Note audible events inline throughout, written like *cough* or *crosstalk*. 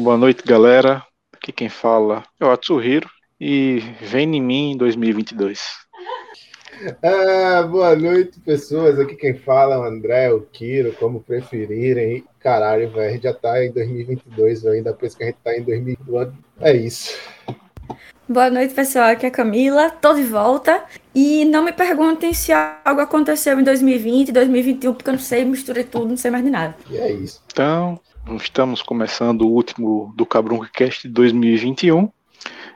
Boa noite, galera. Aqui quem fala é o Atsuhiro e vem em mim em 2022. Ah, boa noite, pessoas. Aqui quem fala é o André, o Kiro, como preferirem. Caralho, velho, a gente já tá em 2022 ainda, depois que a gente tá em 2021. É isso. Boa noite, pessoal. Aqui é a Camila, tô de volta. E não me perguntem se algo aconteceu em 2020, 2021, porque eu não sei, misturei tudo, não sei mais de nada. E é isso. Então, estamos começando o último do Cabruncast de 2021.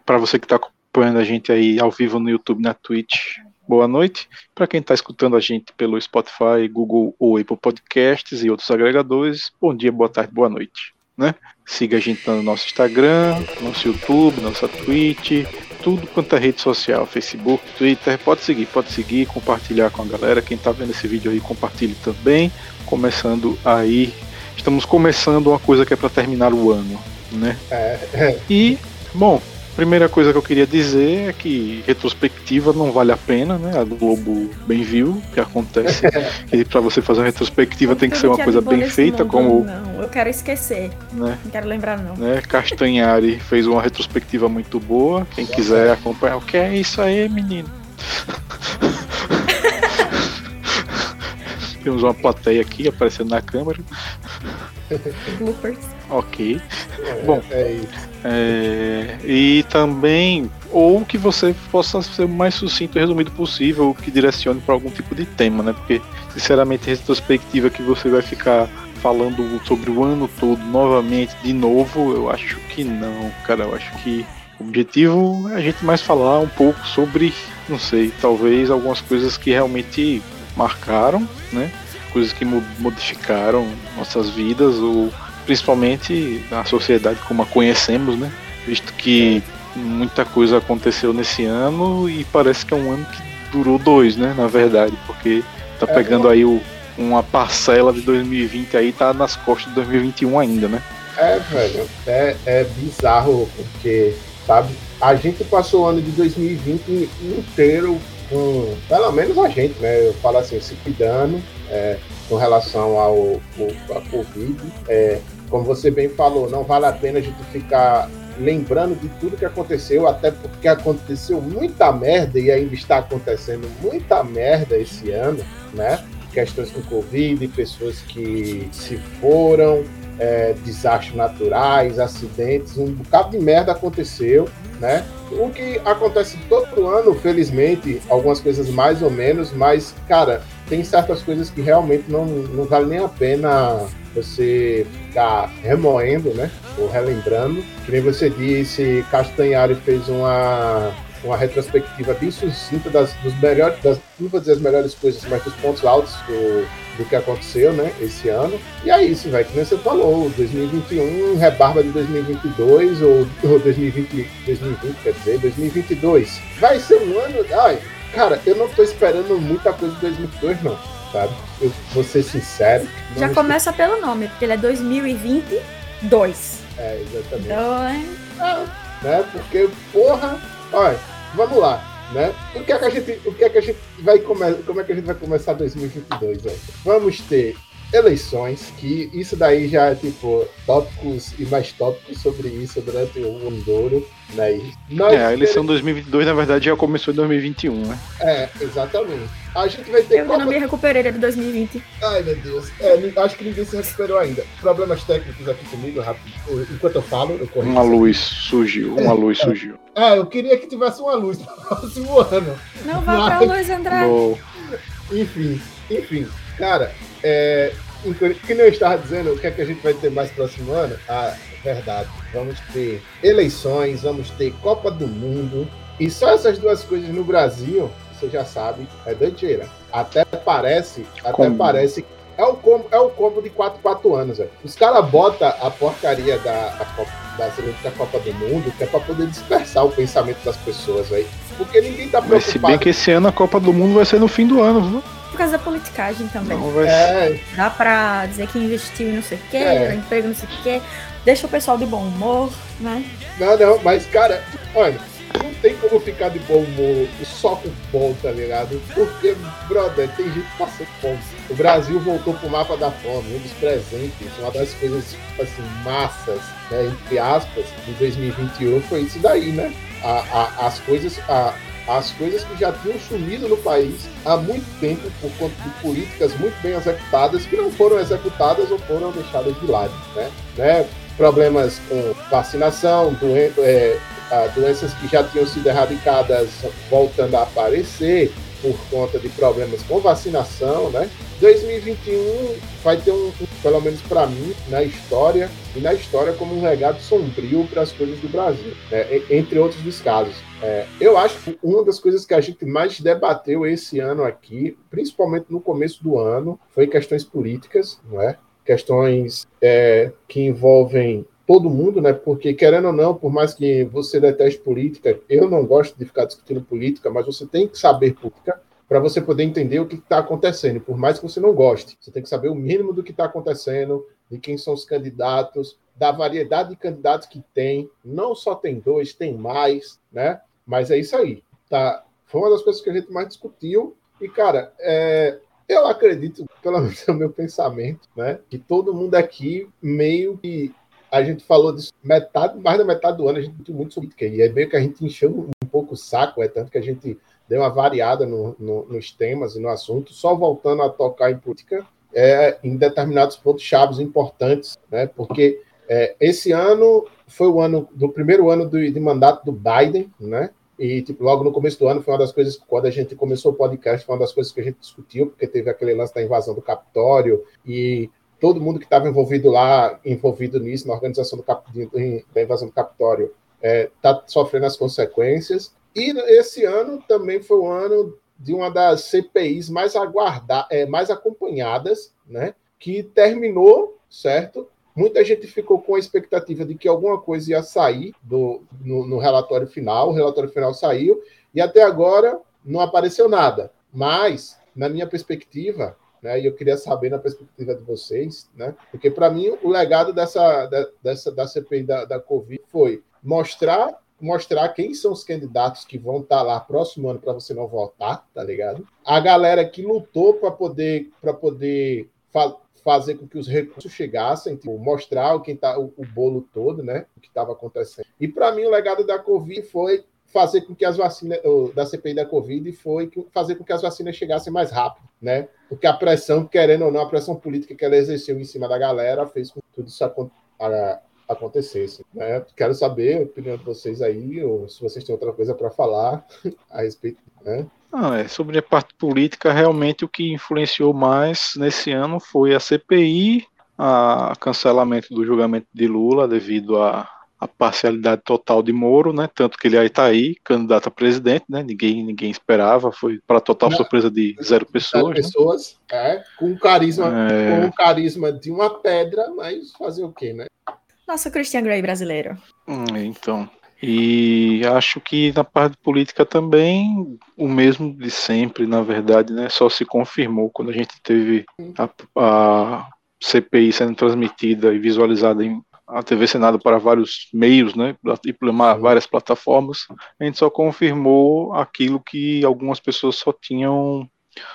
Para você que está acompanhando a gente aí ao vivo no YouTube, na Twitch, boa noite. Para quem está escutando a gente pelo Spotify, Google ou Apple Podcasts e outros agregadores, bom dia, boa tarde, boa noite. Né? Siga a gente no nosso Instagram, nosso YouTube, nossa Twitch, tudo quanto é rede social, Facebook, Twitter, pode seguir, pode seguir, compartilhar com a galera. Quem está vendo esse vídeo aí, compartilhe também. Começando aí, estamos começando uma coisa que é para terminar o ano, né? É, é. E, bom, Primeira coisa que eu queria dizer é que retrospectiva não vale a pena, né? A Globo bem viu o que acontece. *laughs* e para você fazer uma retrospectiva tem que ser uma coisa bem feita, mundo, como. Não, eu quero esquecer. Né? Não quero lembrar, não. Né? Castanhari fez uma retrospectiva muito boa. Quem quiser acompanhar, o que é isso aí, menino? *laughs* Temos uma plateia aqui aparecendo na câmera. Bloopers. Ok. É, Bom, é isso. É, e também, ou que você possa ser o mais sucinto e resumido possível, que direcione para algum tipo de tema, né? Porque, sinceramente, retrospectiva que você vai ficar falando sobre o ano todo novamente, de novo, eu acho que não, cara. Eu acho que o objetivo é a gente mais falar um pouco sobre, não sei, talvez algumas coisas que realmente marcaram, né? Coisas que mo- modificaram nossas vidas ou principalmente a sociedade como a conhecemos, né? Visto que muita coisa aconteceu nesse ano e parece que é um ano que durou dois, né? Na verdade, porque tá É, pegando aí o, uma parcela de 2020 aí tá nas costas de 2021 ainda, né? É, velho, é, é bizarro, porque, sabe, a gente passou o ano de 2020 inteiro com, pelo menos a gente, né? Eu falo assim, se cuidando é, com relação ao, ao a Covid. É, como você bem falou, não vale a pena a gente ficar lembrando de tudo que aconteceu, até porque aconteceu muita merda e ainda está acontecendo muita merda esse ano, né? Questões com Covid, pessoas que se foram, é, desastres naturais, acidentes, um bocado de merda aconteceu, né? O que acontece todo ano, felizmente, algumas coisas mais ou menos, mas, cara, tem certas coisas que realmente não, não vale nem a pena você ficar remoendo, né? Ou relembrando. Que nem você disse, Castanhari fez uma, uma retrospectiva bem sucinta das, dos melhores, das, não vou dizer as melhores coisas, mas dos pontos altos do, do que aconteceu, né, esse ano. E é isso, velho, que nem você falou, 2021 rebarba de 2022, ou, ou 2020, 2020, quer dizer, 2022. Vai ser um ano, ai, cara, eu não tô esperando muita coisa de 2022, não, sabe? Eu vou ser sincero. Já estou- começa pelo nome, porque ele é 2022. É, exatamente. Então, é- né? Porque, porra, olha, vamos lá, né? O que é que a gente, o que é que a gente vai começar, como é que a gente vai começar 2022, velho? Vamos ter eleições, que isso daí já é tipo tópicos e mais tópicos sobre isso durante o Andouro, né? E nós É, a eleição 2022 na verdade já começou em 2021, né? É, exatamente. A gente vai ter eu ainda não me recuperei de 2020. Ai, meu Deus. É, acho que ninguém se recuperou ainda. Problemas técnicos aqui comigo, rápido. Enquanto eu falo, eu corrijo. Uma luz surgiu, uma luz surgiu. É, eu queria que tivesse uma luz no *laughs* próximo ano. Não vá pra Luiz André. No- Enfim, enfim. Cara, é, enqu- que nem eu estava dizendo, o que é que a gente vai ter mais próximo ano? Ah, verdade. Vamos ter eleições, vamos ter Copa do Mundo. E só essas duas coisas no Brasil, você já sabe, é doideira. Até parece, até Combo. parece é o combo, é o combo de 4 4 anos, velho. Os caras botam a porcaria da, da, Copa, da da Copa do Mundo, que é pra poder dispersar o pensamento das pessoas, velho. Porque ninguém tá Mas se bem preocupado. que esse ano a Copa do Mundo vai ser no fim do ano, viu? Por causa da politicagem também. Não vai. É, Dá pra dizer que investiu em não sei o quê, É. emprego não sei o quê. Deixa o pessoal de bom humor, né? Não, não, mas, cara, olha, não tem como ficar de bom humor só com fome, tá ligado? Porque, brother, tem gente passando fome. O Brasil voltou pro mapa da fome, um dos presentes, uma das coisas, assim, massas, né, entre aspas, de 2021 foi isso daí, né? A, a, as coisas, a, as coisas que já tinham sumido no país há muito tempo por conta de políticas muito bem executadas que não foram executadas ou foram deixadas de lado, né? né? Problemas com vacinação, doen é, doenças que já tinham sido erradicadas voltando a aparecer por conta de problemas com vacinação, né? 2021 vai ter um, pelo menos para mim, na história e na história como um legado sombrio para as coisas do Brasil, né? entre outros dos casos. É, eu acho que uma das coisas que a gente mais debateu esse ano aqui, principalmente no começo do ano, foi questões políticas, não é? Questões é, que envolvem todo mundo, né? Porque querendo ou não, por mais que você deteste política, eu não gosto de ficar discutindo política, mas você tem que saber política para você poder entender o que está acontecendo. Por mais que você não goste, você tem que saber o mínimo do que está acontecendo, de quem são os candidatos, da variedade de candidatos que tem. Não só tem dois, tem mais, né? Mas é isso aí. Tá? Foi uma das coisas que a gente mais discutiu. E, cara, é, eu acredito, pelo menos no meu pensamento, né? Que todo mundo aqui meio que a gente falou disso metade, mais da metade do ano, a gente discutiu muito sobre política. E é meio que a gente encheu um pouco o saco, é tanto que a gente deu uma variada no, no, nos temas e no assunto, só voltando a tocar em política é, em determinados pontos chaves importantes, né? Porque é, esse ano foi o ano do primeiro ano do, de mandato do Biden, né? E tipo, logo no começo do ano foi uma das coisas quando a gente começou o podcast, foi uma das coisas que a gente discutiu, porque teve aquele lance da invasão do Capitólio e todo mundo que estava envolvido lá, envolvido nisso, na organização do cap, da invasão do Capitólio, está é, sofrendo as consequências. E esse ano também foi o ano de uma das CPIs mais aguardadas, é, mais acompanhadas, né? Que terminou, certo? Muita gente ficou com a expectativa de que alguma coisa ia sair do, no, no relatório final. O relatório final saiu e até agora não apareceu nada. Mas, na minha perspectiva, né? E eu queria saber na perspectiva de vocês, né? Porque para mim o legado dessa, dessa da CPI da, da Covid foi mostrar mostrar quem são os candidatos que vão estar tá lá próximo ano para você não votar, tá ligado? A galera que lutou para poder para poder fazer com que os recursos chegassem, tipo, mostrar quem tá o, o bolo todo, né? O que estava acontecendo. E para mim o legado da Covid foi fazer com que as vacinas da CPI da Covid foi fazer com que as vacinas chegassem mais rápido, né? Porque a pressão, querendo ou não, a pressão política que ela exerceu em cima da galera fez com que tudo isso acontecesse. Né? Quero saber a opinião de vocês aí, ou se vocês têm outra coisa para falar *laughs* a respeito. Né? Ah, é, sobre a parte política, realmente o que influenciou mais nesse ano foi a CPI, a cancelamento do julgamento de Lula devido a a parcialidade total de Moro, né? Tanto que ele aí está aí, candidato a presidente, né? Ninguém, ninguém esperava, foi para total Não, surpresa de zero pessoas. Zero né? pessoas, é, com carisma, é... com carisma de uma pedra, mas fazer o quê, né? Nossa, Christian Grey brasileiro. Hum, então, e acho que na parte política também o mesmo de sempre, na verdade, né? Só se confirmou quando a gente teve a, a CPI sendo transmitida e visualizada em a TV Senado para vários meios, né, e para várias plataformas, a gente só confirmou aquilo que algumas pessoas só tinham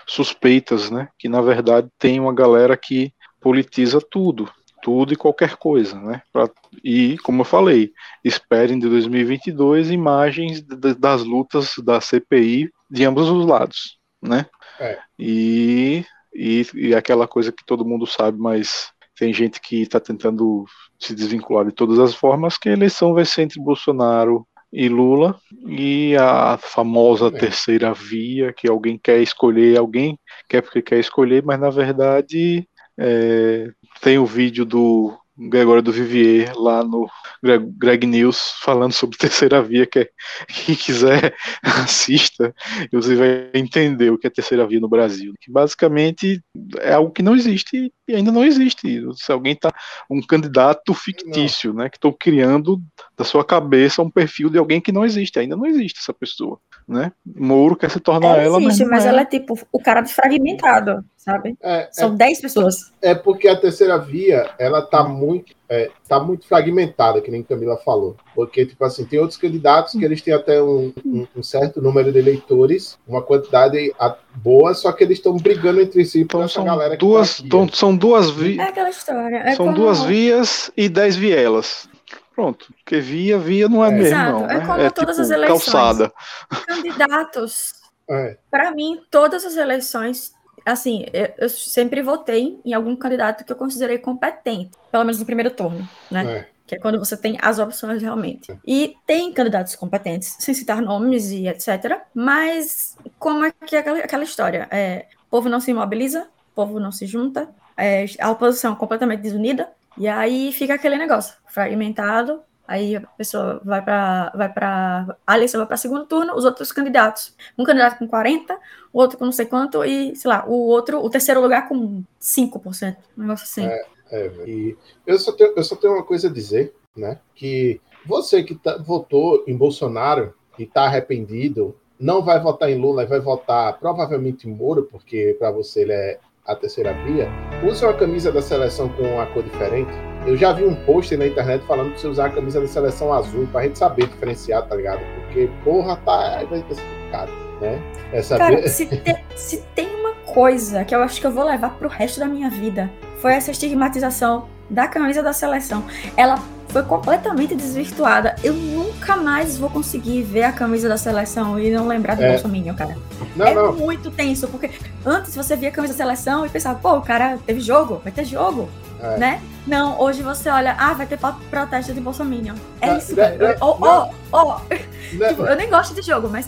suspeitas, né, que na verdade tem uma galera que politiza tudo, tudo e qualquer coisa, né, pra, e como eu falei, esperem de 2022 imagens das lutas da CPI de ambos os lados, né, é. e, e, e aquela coisa que todo mundo sabe, mas tem gente que está tentando se desvincular de todas as formas, que a eleição vai ser entre Bolsonaro e Lula, e a famosa é. terceira via, que alguém quer escolher, alguém quer porque quer escolher, mas na verdade é, tem o vídeo do Gregório do Vivier lá no Greg, Greg, News falando sobre *laughs* terceira via, que é, quem quiser *laughs* assista, você vai entender o que é terceira via no Brasil. Que basicamente é algo que não existe e ainda não existe. Se alguém está um candidato fictício, não. né, que estou criando da sua cabeça um perfil de alguém que não existe, ainda não existe essa pessoa. Né? Moro quer se tornar ela. ela existe, mas, mas é. ela é tipo o cara desfragmentado, sabe? É, São 10 pessoas. é, é porque a terceira via, ela tá muito, é, tá muito fragmentada, que nem Camila falou. Porque, tipo assim, tem outros candidatos que eles têm até um, um- um certo número de eleitores, uma quantidade a- boa, só que eles estão brigando entre si por Então essa são galera que duas, tá aqui. então, são duas vi, É aquela história. É são como- duas vias e dez vielas. Pronto, porque via, via não é, É. mesmo, Exato, não. é né? como todas tipo as eleições. calçada. *laughs* Candidatos É, Para mim, todas as eleições, assim, eu, eu sempre votei em algum candidato que eu considerei competente, pelo menos no primeiro turno, né? é. Que é quando você tem as opções realmente. E tem candidatos competentes, sem citar nomes e etc. Mas como é que é aquela, aquela história? É, o povo não se mobiliza, o povo não se junta, é, a oposição completamente desunida, e aí fica aquele negócio, fragmentado. Aí a pessoa vai para vai para a eleição vai para segundo turno, os outros candidatos, um candidato com 40, o outro com não sei quanto e, sei lá, o outro, o terceiro lugar com 5%, um negócio assim. É, velho. e eu só, tenho, eu só tenho uma coisa a dizer, né? Que você que tá- votou em Bolsonaro e está arrependido, não vai votar em Lula vai votar provavelmente em Moro, porque para você ele é a terceira via. Use uma camisa da seleção com uma cor diferente. Eu já vi um post na internet falando que você usar a camisa da seleção azul pra gente saber diferenciar, tá ligado? Porque, porra, tá. Vai ser complicado, né? É saber. Cara, se, te- se tem uma coisa que eu acho que eu vou levar pro resto da minha vida, foi essa estigmatização da camisa da seleção. Ela foi completamente desvirtuada. Eu nunca mais vou conseguir ver a camisa da seleção e não lembrar do É. Bolsonaro, cara. Não, é não. muito tenso, porque antes você via a camisa da seleção e pensava, pô, o cara teve jogo, vai ter jogo, É. né? Não, hoje você olha, ah, vai ter pro- protesto de Bolsonaro. É Não, isso, cara. não, ó, ó, Não, Tipo, eu nem gosto de jogo, mas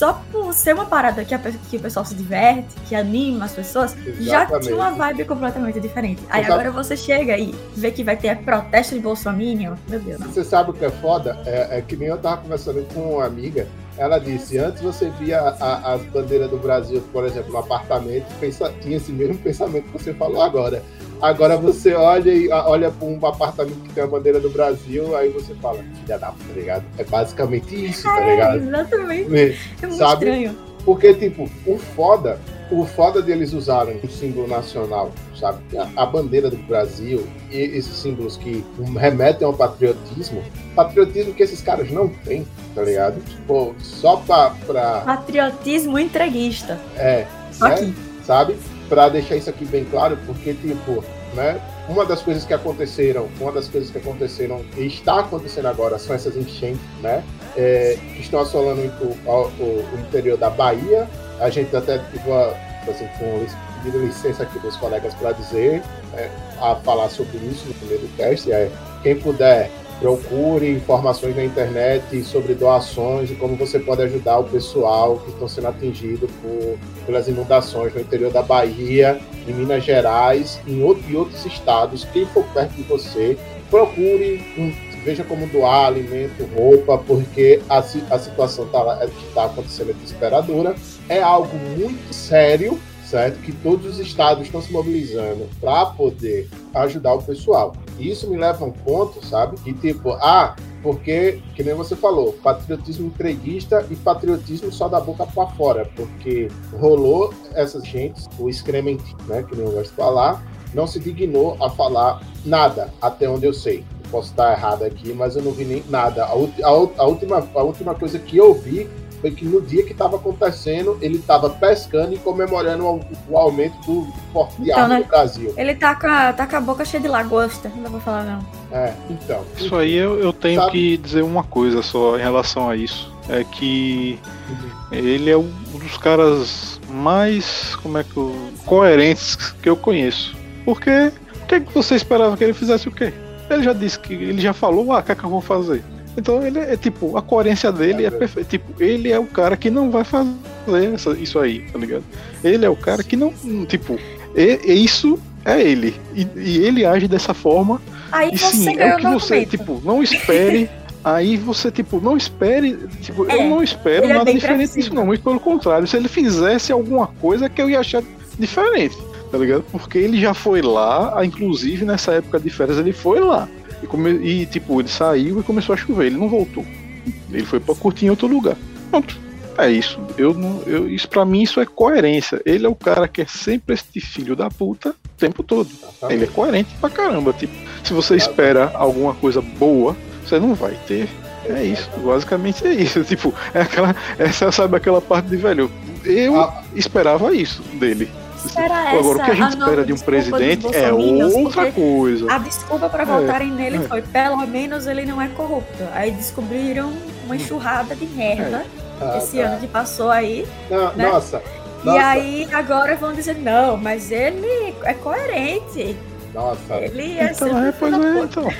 só por ser uma parada que, a que o pessoal se diverte, que anima as pessoas, já Exatamente. tinha uma vibe completamente diferente. Aí agora você chega e vê que vai ter protesto de Bolsonaro, meu Deus, não. Você sabe o que é foda? É, é que nem eu tava conversando com uma amiga. Ela disse: antes você via a- as bandeiras do Brasil, por exemplo, no apartamento, pensa, tinha esse mesmo pensamento que você falou agora. Agora você olha e olha para um apartamento que tem a bandeira do Brasil, aí você fala, filha da puta, tá ligado? É basicamente isso, tá É, ligado? exatamente. É muito Sabe? estranho. Porque, tipo, o foda, o foda deles usarem um símbolo nacional, sabe? A, a bandeira do Brasil e esses símbolos que remetem ao patriotismo, patriotismo que esses caras não têm, tá ligado? Tipo, só pra. pra Patriotismo entreguista. é, Só né? aqui. sabe? Pra deixar isso aqui bem claro, porque, tipo, né? Uma das coisas que aconteceram, uma das coisas que aconteceram e está acontecendo agora são essas enchentes, né? É, que estão assolando o, o- o interior da Bahia. A gente até uma, assim, com pedido licença aqui dos colegas para dizer, é, a falar sobre isso no primeiro teste. É, quem puder, procure informações na internet sobre doações e como você pode ajudar o pessoal que estão sendo atingido por, pelas inundações no interior da Bahia, em Minas Gerais em outro, e outros estados. Quem for perto de você, procure, veja como doar alimento, roupa, porque a, a situação está tá acontecendo é desesperadora. É algo muito sério, certo? Que todos os estados estão se mobilizando para poder ajudar o pessoal. Isso me leva a um ponto, sabe? Que tipo, ah, porque, que nem você falou, patriotismo entreguista e patriotismo só da boca para fora, porque rolou essas gentes, o excremento, né, que nem eu gosto de falar, não se dignou a falar nada, até onde eu sei. Posso estar errado aqui, mas eu não vi nem nada. A, a a última, a última coisa que eu vi foi que no dia que estava acontecendo, ele estava pescando e comemorando o, o aumento do porte de Então, né? no Brasil. Ele tá com, a, tá com a boca cheia de lagosta, não pra falar não. É, então. Isso aí eu, eu tenho Sabe? que dizer uma coisa só em relação a isso. É que ele é um dos caras mais, como é que eu, coerentes que eu conheço. Porque o que, que você esperava que ele fizesse o quê? Ele já disse que ele já falou, ah, o que é que eu vou fazer? Então ele é tipo, a coerência dele é perfeita. Tipo, ele é o cara que não vai fazer essa- isso aí, tá ligado? Ele é o cara que não, tipo, e, e isso é ele. E, e ele age dessa forma Aí e você sim, é o que você, argumento. tipo, não espere. *laughs* Aí você, tipo, não espere. Tipo, É, eu não espero é nada bem diferente disso, não. Muito pelo contrário. Se ele fizesse alguma coisa que eu ia achar diferente, tá ligado? Porque ele já foi lá, inclusive nessa época de férias, ele foi lá. E, come- e, tipo, ele saiu e começou a chover. Ele não voltou. Ele foi pra curtir em outro lugar. Pronto. é isso. Eu não, eu, isso para mim isso é coerência. Ele é o cara que é sempre este filho da puta o tempo todo. Exatamente. Ele é coerente pra caramba. Tipo, se você espera alguma coisa boa, você não vai ter. É isso, basicamente é isso. *laughs* Tipo, é aquela, essa sabe aquela parte de velho. Eu ah. esperava isso dele. Agora, o que a gente a espera de um presidente é outra coisa. A desculpa para votarem é, nele é. foi: pelo menos ele não é corrupto. Aí descobriram uma enxurrada de merda é. ah, esse tá. ano que passou aí. Não, né? Nossa. E nossa. aí agora vão dizer: não, mas ele é coerente. Nossa. Ele é então, é, pois é, então.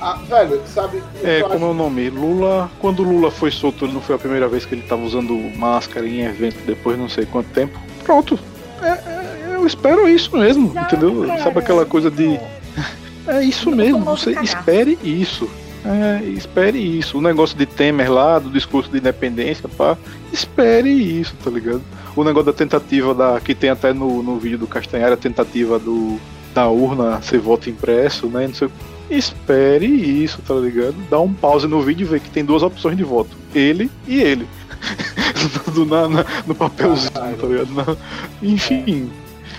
Ah, velho, sabe. É, como acho... é o nome? Lula. Quando Lula foi solto, não foi a primeira vez que ele tava usando máscara em evento depois não sei quanto tempo. Pronto. É, é, eu espero isso mesmo, entendeu? Sabe aquela coisa de. *laughs* É isso mesmo, você espere isso. É, espere isso. O negócio de Temer lá, do discurso de independência, pá, espere isso, tá ligado? O negócio da tentativa da. que tem até no, no vídeo do Castanhari, a tentativa do, da urna ser voto impresso, né? Não sei espere isso, tá ligado? Dá um pause no vídeo e vê que tem duas opções de voto: ele e ele. *laughs* do, na, na, no papelzinho, ah, tá ligado? Na, enfim.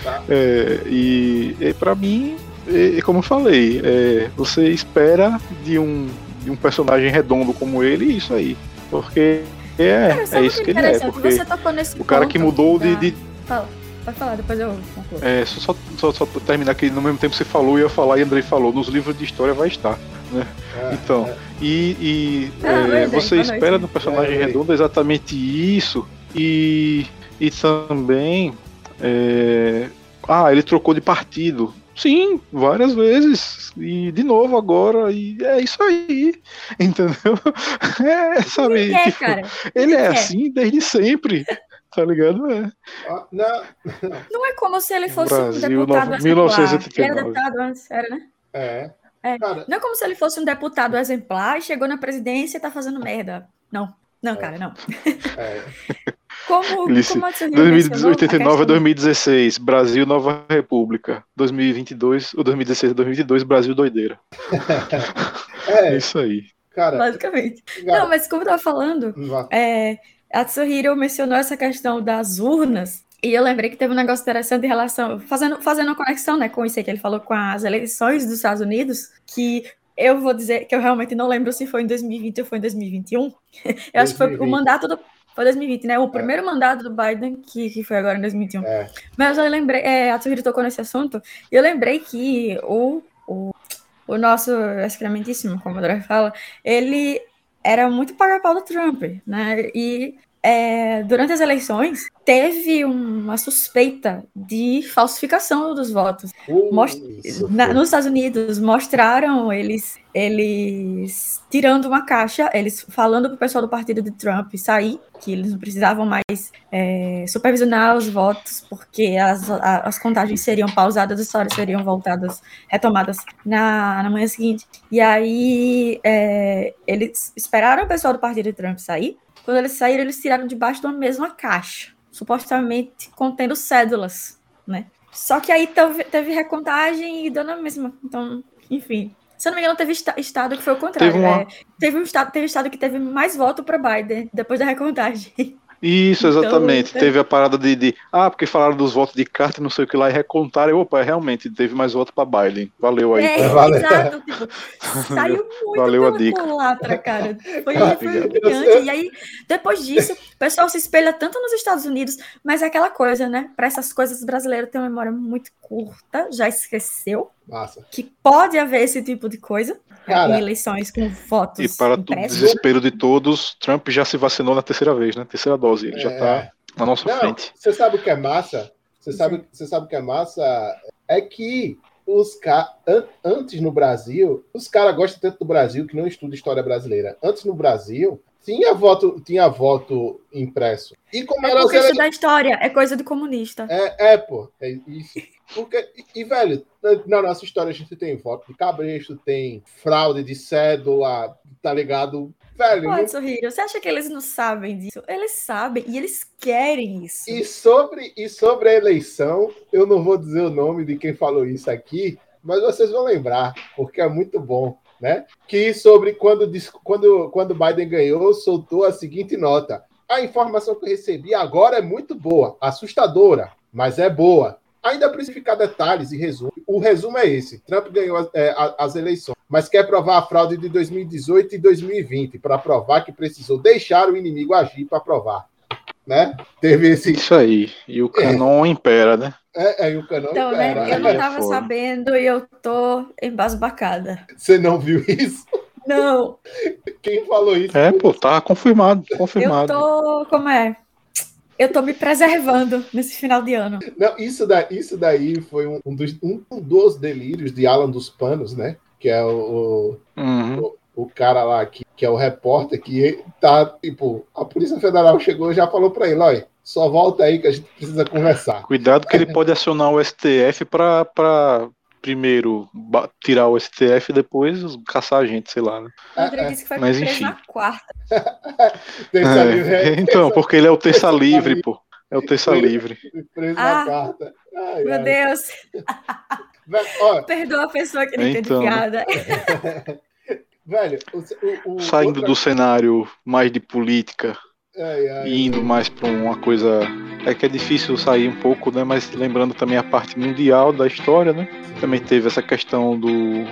Tá. É, e, e para mim, é, como eu falei, é, você espera de um, de um personagem redondo como ele isso aí. Porque é, é isso que ele é. Porque o cara que mudou de, de. Pode falar, depois eu concluo. É, só, só, só terminar que no mesmo tempo você falou, eu ia falar e Andrei falou, nos livros de história vai estar. Né? É, então, é. e, e ah, é, você espera no personagem é, redondo exatamente isso, e, e também. É, ah, ele trocou de partido. Sim, várias vezes. E de novo agora. E é isso aí. *laughs* Entendeu? *laughs* É, sabe? Ele é, tipo, cara. Ele, ele é assim desde sempre. Tá ligado? É. Ah, não, não é como se ele fosse Brasil, um deputado no, exemplar. 1989. Ele era deputado antes, era, né? É. é. Cara, não é como se ele fosse um deputado exemplar e chegou na presidência e tá fazendo merda. Não. Não, é. cara, não. É. *laughs* Como, Lice, como 1989 a 2016, Brasil Nova República. 2022, ou 2016 a 2022, Brasil doideira. *laughs* é. Isso aí. Cara, Basicamente. Cara, não, mas como eu tava falando, é, a Tsuhiro mencionou essa questão das urnas, e eu lembrei que teve um negócio interessante em relação, fazendo, fazendo uma conexão né, com isso aí que ele falou com as eleições dos Estados Unidos, que eu vou dizer que eu realmente não lembro se foi em 2020 ou foi em 2021. *laughs* eu 2020. acho que foi o mandato do. Foi 2020, né? O é. primeiro mandato do Biden, que, que foi agora em 2021. É. Mas eu lembrei, é, a Tsuhiro tocou nesse assunto, e eu lembrei que o, o, o nosso excrementíssimo, como o André fala, ele era muito paga-pau do Trump, né? E é, durante as eleições teve uma suspeita de falsificação dos votos. Most... Na, nos Estados Unidos mostraram eles eles tirando uma caixa, eles falando para o pessoal do partido de Trump sair, que eles não precisavam mais é, supervisionar os votos, porque as, as contagens seriam pausadas, as histórias seriam voltadas, retomadas na, na manhã seguinte. E aí é, eles esperaram o pessoal do partido de Trump sair. Quando eles saíram, eles tiraram debaixo de uma mesma caixa, supostamente contendo cédulas, né? Só que aí teve, teve recontagem e deu na mesma. Então, enfim, se eu não me engano, teve estado que foi o contrário. Teve, uma... né? teve um estado, teve estado que teve mais voto para Biden depois da recontagem. *laughs* Isso, então, exatamente. Então, teve a parada de, de, Ah, porque falaram dos votos de carta não sei o que lá, e recontaram. Opa, realmente, teve mais voto para Biden. Valeu aí. É, Valeu. exato. Tipo, saiu *laughs* muito Valeu a dica. culatra, cara. Foi, foi brilhante. E aí, depois disso, o pessoal se espelha tanto nos Estados Unidos, mas é aquela coisa, né? Para essas coisas, brasileiros têm uma memória muito curta, já esqueceu. Massa. Que pode haver esse tipo de coisa. Cara, em eleições com votos. E para o desespero de todos, Trump já se vacinou na terceira vez, né? Terceira dose. Ele é... já está na nossa Não, frente. Você sabe o que é massa? Você sabe, você sabe o que é massa? É que os ca... antes no Brasil, os caras gostam tanto do Brasil que não estudam história brasileira. Antes no Brasil, tinha voto, tinha voto impresso. E como é porque isso da história, é coisa do comunista. É, é pô, é isso. Porque, e, velho, na nossa história a gente tem voto de cabresto, tem fraude de cédula, tá ligado? Velho. Pode, sorrir. Você acha que eles não sabem disso? Eles sabem e eles querem isso. E sobre, e sobre a eleição, eu não vou dizer o nome de quem falou isso aqui, mas vocês vão lembrar, porque é muito bom. Né? Que sobre quando, quando, quando Biden ganhou, soltou a seguinte nota: A informação que eu recebi agora é muito boa, assustadora, mas é boa. Ainda precisa ficar detalhes e resumo. O resumo é esse: Trump ganhou é, as eleições, mas quer provar a fraude de 2018 e 2020 para provar que precisou deixar o inimigo agir para provar. Né? Teve esse. Isso aí. E o canon é. impera, né? É, é, e o canon então, impera. Né? Eu não estava é sabendo e eu tô embasbacada. Você não viu isso? Não. Quem falou isso? É, pô, tá confirmado, confirmado. Eu tô, como é? Eu tô me preservando nesse final de ano. Não, isso, da, isso daí foi um, um, dos, um dos delírios de Alan dos Panos, né? Que é o, uhum. o, o, cara lá que, que é o repórter que tá, tipo, a Polícia Federal chegou e já falou pra ele, olha, só volta aí que a gente precisa conversar. Cuidado que ele pode acionar o STF para primeiro tirar o STF e depois caçar a gente, sei lá, né? O André disse que foi Mas, enfim. na quarta. *laughs* é, livre, é, então, porque ele é o terça livre, livre, pô. É o terça livre. Preso ah, na quarta. Ai, meu ai. Deus. *laughs* Ó, Perdoa a pessoa que não então, entende piada. *laughs* Velho, o, o, Saindo outra... do cenário mais de política ai, ai, e indo mais para uma coisa. É que é difícil sair um pouco, né? Mas lembrando também a parte mundial da história, né? Também teve essa questão do.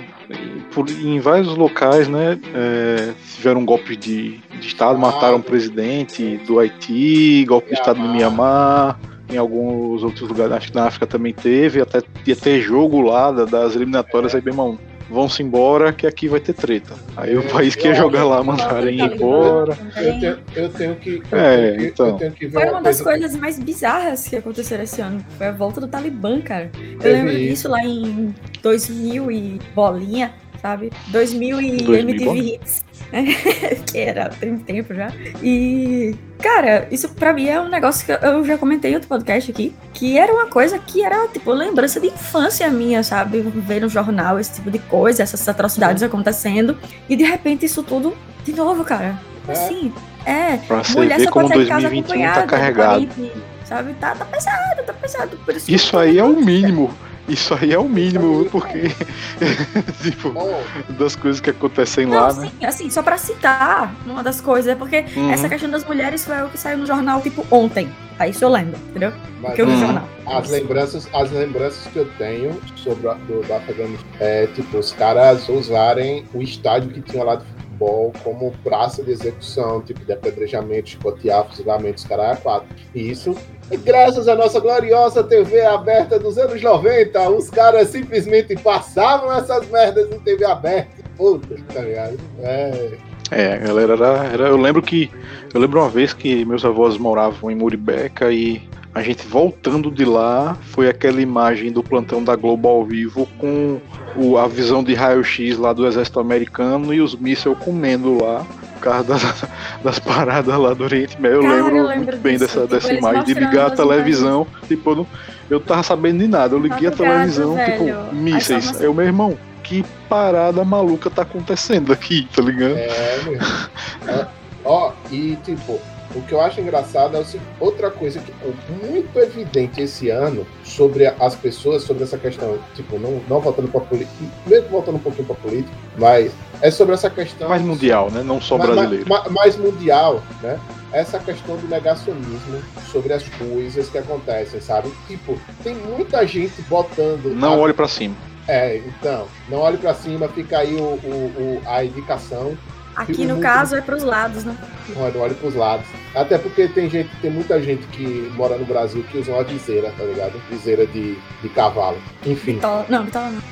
em vários locais, né? É, tiveram um golpe de, de Estado, ah, mataram o presidente do Haiti, golpe de Estado no Myanmar em alguns outros lugares, acho que na África também teve, até ia ter jogo lá das eliminatórias, é. aí bem mal vão-se embora que aqui vai ter treta. Aí o país que ia jogar lá mandarem ir embora. Eu tenho, eu tenho que. Eu é, tenho então. tenho que Foi uma, uma das coisa... coisas mais bizarras que aconteceram esse ano. Foi a volta do Talibã, cara. Eu lembro disso lá em 2000 e bolinha, sabe? 2000 e 2000 MTV Hits. *laughs* que era tem tempo já. E, cara, isso pra mim é um negócio que eu já comentei em outro podcast aqui, que era uma coisa que era, tipo, lembrança de infância minha, sabe? Ver no jornal esse tipo de coisa, essas atrocidades acontecendo, e de repente isso tudo de novo, cara. É. Assim, é. Pra você mulher ver como 2021 tá carregado. sabe? Tá, tá pesado, tá pesado. isso, isso aí é o mínimo. Isso aí é o mínimo, porque *laughs* tipo, das coisas que acontecem Não, lá, sim, né? Assim, só para citar uma das coisas, é porque uhum. essa questão das mulheres foi o que saiu no jornal tipo ontem. Aí isso eu lembro, entendeu? Mas, porque eu vi uhum. jornal. As lembranças, as lembranças que eu tenho sobre o do, do Afeganistão é tipo os caras usarem o estádio que tinha lá de futebol como praça de execução, tipo de apedrejamento, chicotear, fuzilamento, os caras quatro. E isso e graças à nossa gloriosa TV aberta dos anos 90, os caras simplesmente passavam essas merdas em TV aberta. Puta, tá? É. É, galera era, era. Eu lembro que. Eu lembro uma vez que meus avós moravam em Muribeca e a gente voltando de lá foi aquela imagem do plantão da Globo ao vivo com o, a visão de raio-x lá do exército americano e os mísseis comendo lá causa das, das paradas lá do Oriente Médio. Eu, Cara, lembro, eu lembro muito bem dessa, tipo, dessa imagem de ligar a televisão. Tipo, eu, não, eu tava sabendo de nada. Eu liguei a televisão, tipo, mísseis. Aí o meu irmão, que parada maluca tá acontecendo aqui, tá ligado? É, meu. É, ó, e tipo, o que eu acho engraçado é assim, outra coisa que ficou muito evidente esse ano sobre as pessoas, sobre essa questão, tipo, não, não voltando para política, mesmo voltando um pouquinho para política, mas é sobre essa questão. Mais mundial, né? Não só brasileiro. Mais, mais mundial, né? Essa questão do negacionismo sobre as coisas que acontecem, sabe? Tipo, tem muita gente botando. Não a... olhe para cima. É, então, não olhe para cima, fica aí o, o, o a indicação Aqui no muito... caso é para os lados, né? Olha, olha para os lados. Até porque tem gente, tem muita gente que mora no Brasil que usa uma viseira, tá ligado? Viseira de, de cavalo. Enfim. Bitola. Não, bitola não.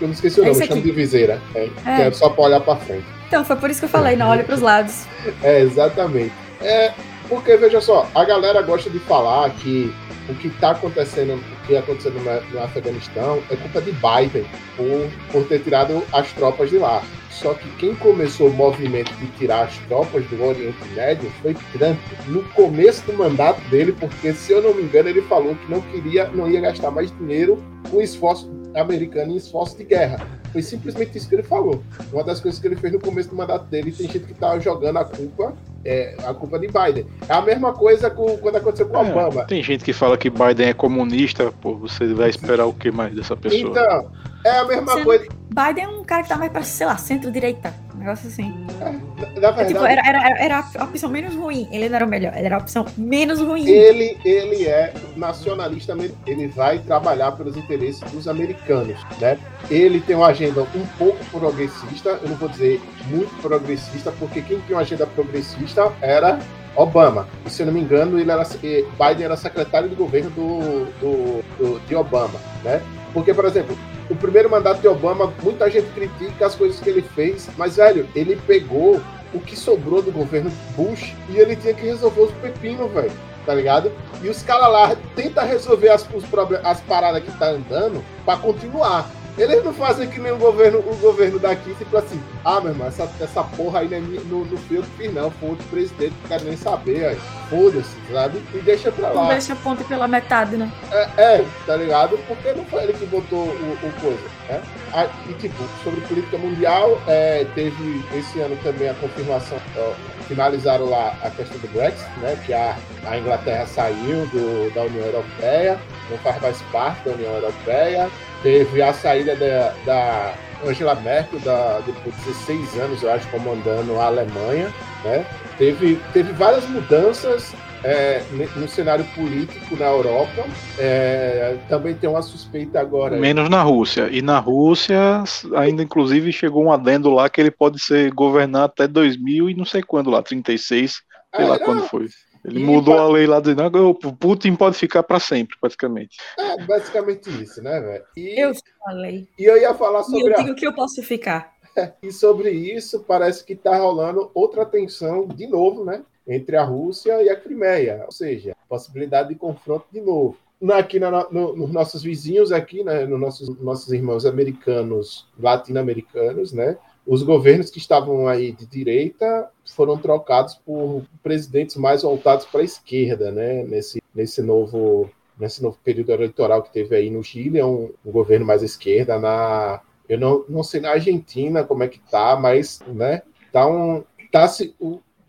Eu não esqueci o é nome, eu chamo de viseira. É, é. É só para olhar para frente. Então, foi por isso que eu falei, não olhe para os lados. *laughs* É, exatamente. É, porque, veja só, a galera gosta de falar que o que está acontecendo, o que acontecendo no, no Afeganistão é culpa de Biden por, por ter tirado as tropas de lá. Só que quem começou o movimento de tirar as tropas do Oriente Médio foi Trump, no começo do mandato dele, porque se eu não me engano, ele falou que não queria, não ia gastar mais dinheiro com esforço americano em esforço de guerra. Foi simplesmente isso que ele falou. Uma das coisas que ele fez no começo do mandato dele, tem gente que tá jogando a culpa, é, a culpa de Biden. É a mesma coisa com, quando aconteceu com é, Obama. Tem gente que fala que Biden é comunista, pô, você vai esperar o que mais dessa pessoa? Então, é a mesma Você, coisa. Biden é um cara que tá mais pra, sei lá, centro-direita. Negócio assim. É, na verdade, tipo, era, era, era a opção menos ruim. Ele não era o melhor, ele era a opção menos ruim. Ele, ele é nacionalista, ele vai trabalhar pelos interesses dos americanos, né? Ele tem uma agenda um pouco progressista, eu não vou dizer muito progressista, porque quem tinha uma agenda progressista era Obama. E, se eu não me engano, ele era, Biden era secretário de governo do, do, do, de Obama, né? Porque, por exemplo, o primeiro mandato de Obama, muita gente critica as coisas que ele fez, mas, velho, ele pegou o que sobrou do governo Bush e ele tinha que resolver os pepinos, velho, tá ligado? E os caras lá tentam resolver as, os as paradas que tá andando para continuar. Eles não fazem que nem o governo, o governo daqui, tipo assim, ah, meu irmão, essa, essa porra aí não, é, no, no fio que fiz, não. Foi outro presidente, não quero nem saber, aí. Foda-se, sabe? E deixa pra lá. Não deixa a ponte pela metade, né? É, é, tá ligado? Porque não foi ele que botou o, o coisa, né? Ah, e, tipo, sobre política mundial, é, teve esse ano também a confirmação, ó, finalizaram lá a questão do Brexit, né? Que a, a Inglaterra saiu do, da União Europeia, não faz mais parte da União Europeia Teve a saída da, da Angela Merkel, da, depois de 16 anos, eu acho, comandando a Alemanha. Né? Teve, teve várias mudanças é, no cenário político na Europa. É, também tem uma suspeita agora. Menos na Rússia. E na Rússia, ainda inclusive chegou um adendo lá que ele pode ser governar até 2000 e não sei quando lá, 36, sei é, lá não, quando foi. Ele e mudou pra... a lei lá dizendo que o Putin pode ficar para sempre, praticamente. É, basicamente isso, né, velho? Eu falei. E eu ia falar sobre. E eu digo a... que eu posso ficar. *laughs* e sobre isso, parece que está rolando outra tensão de novo, né? Entre a Rússia e a Crimeia. Ou seja, possibilidade de confronto de novo. Aqui na, no, nos nossos vizinhos, aqui, né, nos nossos, nossos irmãos americanos, latino-americanos, né? os governos que estavam aí de direita foram trocados por presidentes mais voltados para a esquerda, né? Nesse, nesse novo nesse novo período eleitoral que teve aí no Chile, é um, um governo mais à esquerda. Na eu não, não sei na Argentina como é que tá, mas né? Tá um tá se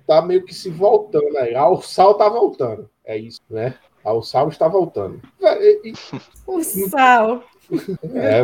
tá meio que se voltando aí. Ah, o sal tá voltando. É isso, né? Ah, o sal está voltando. O sal. É,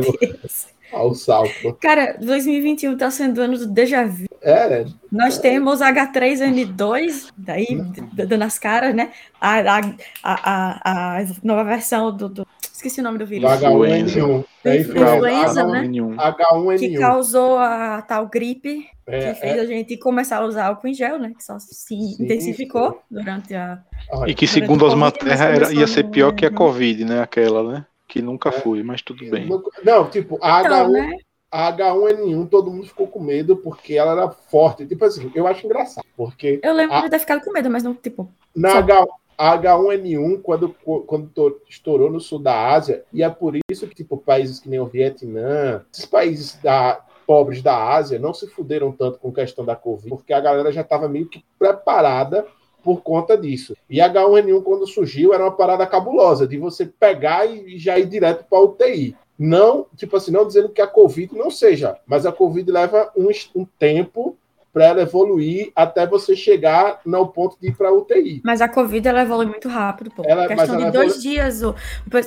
ao salto. Cara, 2021 tá sendo ano do déjà vu. É, né? Nós temos H3N2, daí, dando as caras, né? A, a, a, a nova versão do, do, Esqueci o nome do vírus. H1N1. É influenza, né? H1N1. Que causou a tal gripe, é, que fez é. a gente começar a usar álcool em gel, né? Que só se Sim, intensificou durante a. E que, segundo as matérias, ia ser pior que a Covid, né? Aquela, né? Que nunca é. foi, mas tudo bem. Não, tipo, a então, H1, né? a H1N1 todo mundo ficou com medo porque ela era forte. Tipo assim, eu acho engraçado, porque... Eu lembro a, de ter ficado com medo, mas não, tipo... Na H, a H1N1, quando, quando estourou no sul da Ásia, e é por isso que, tipo, países que nem o Vietnã, esses países da, pobres da Ásia não se fuderam tanto com questão da Covid, porque a galera já estava meio que preparada por conta disso. E H1N1, quando surgiu, era uma parada cabulosa, de você pegar e já ir direto para a UTI. Não, tipo assim, não dizendo que a Covid não seja, mas a Covid leva um, um tempo para ela evoluir até você chegar no ponto de ir para UTI. Mas a Covid ela evolui muito rápido, pô. Ela, questão de dois evolu... dias,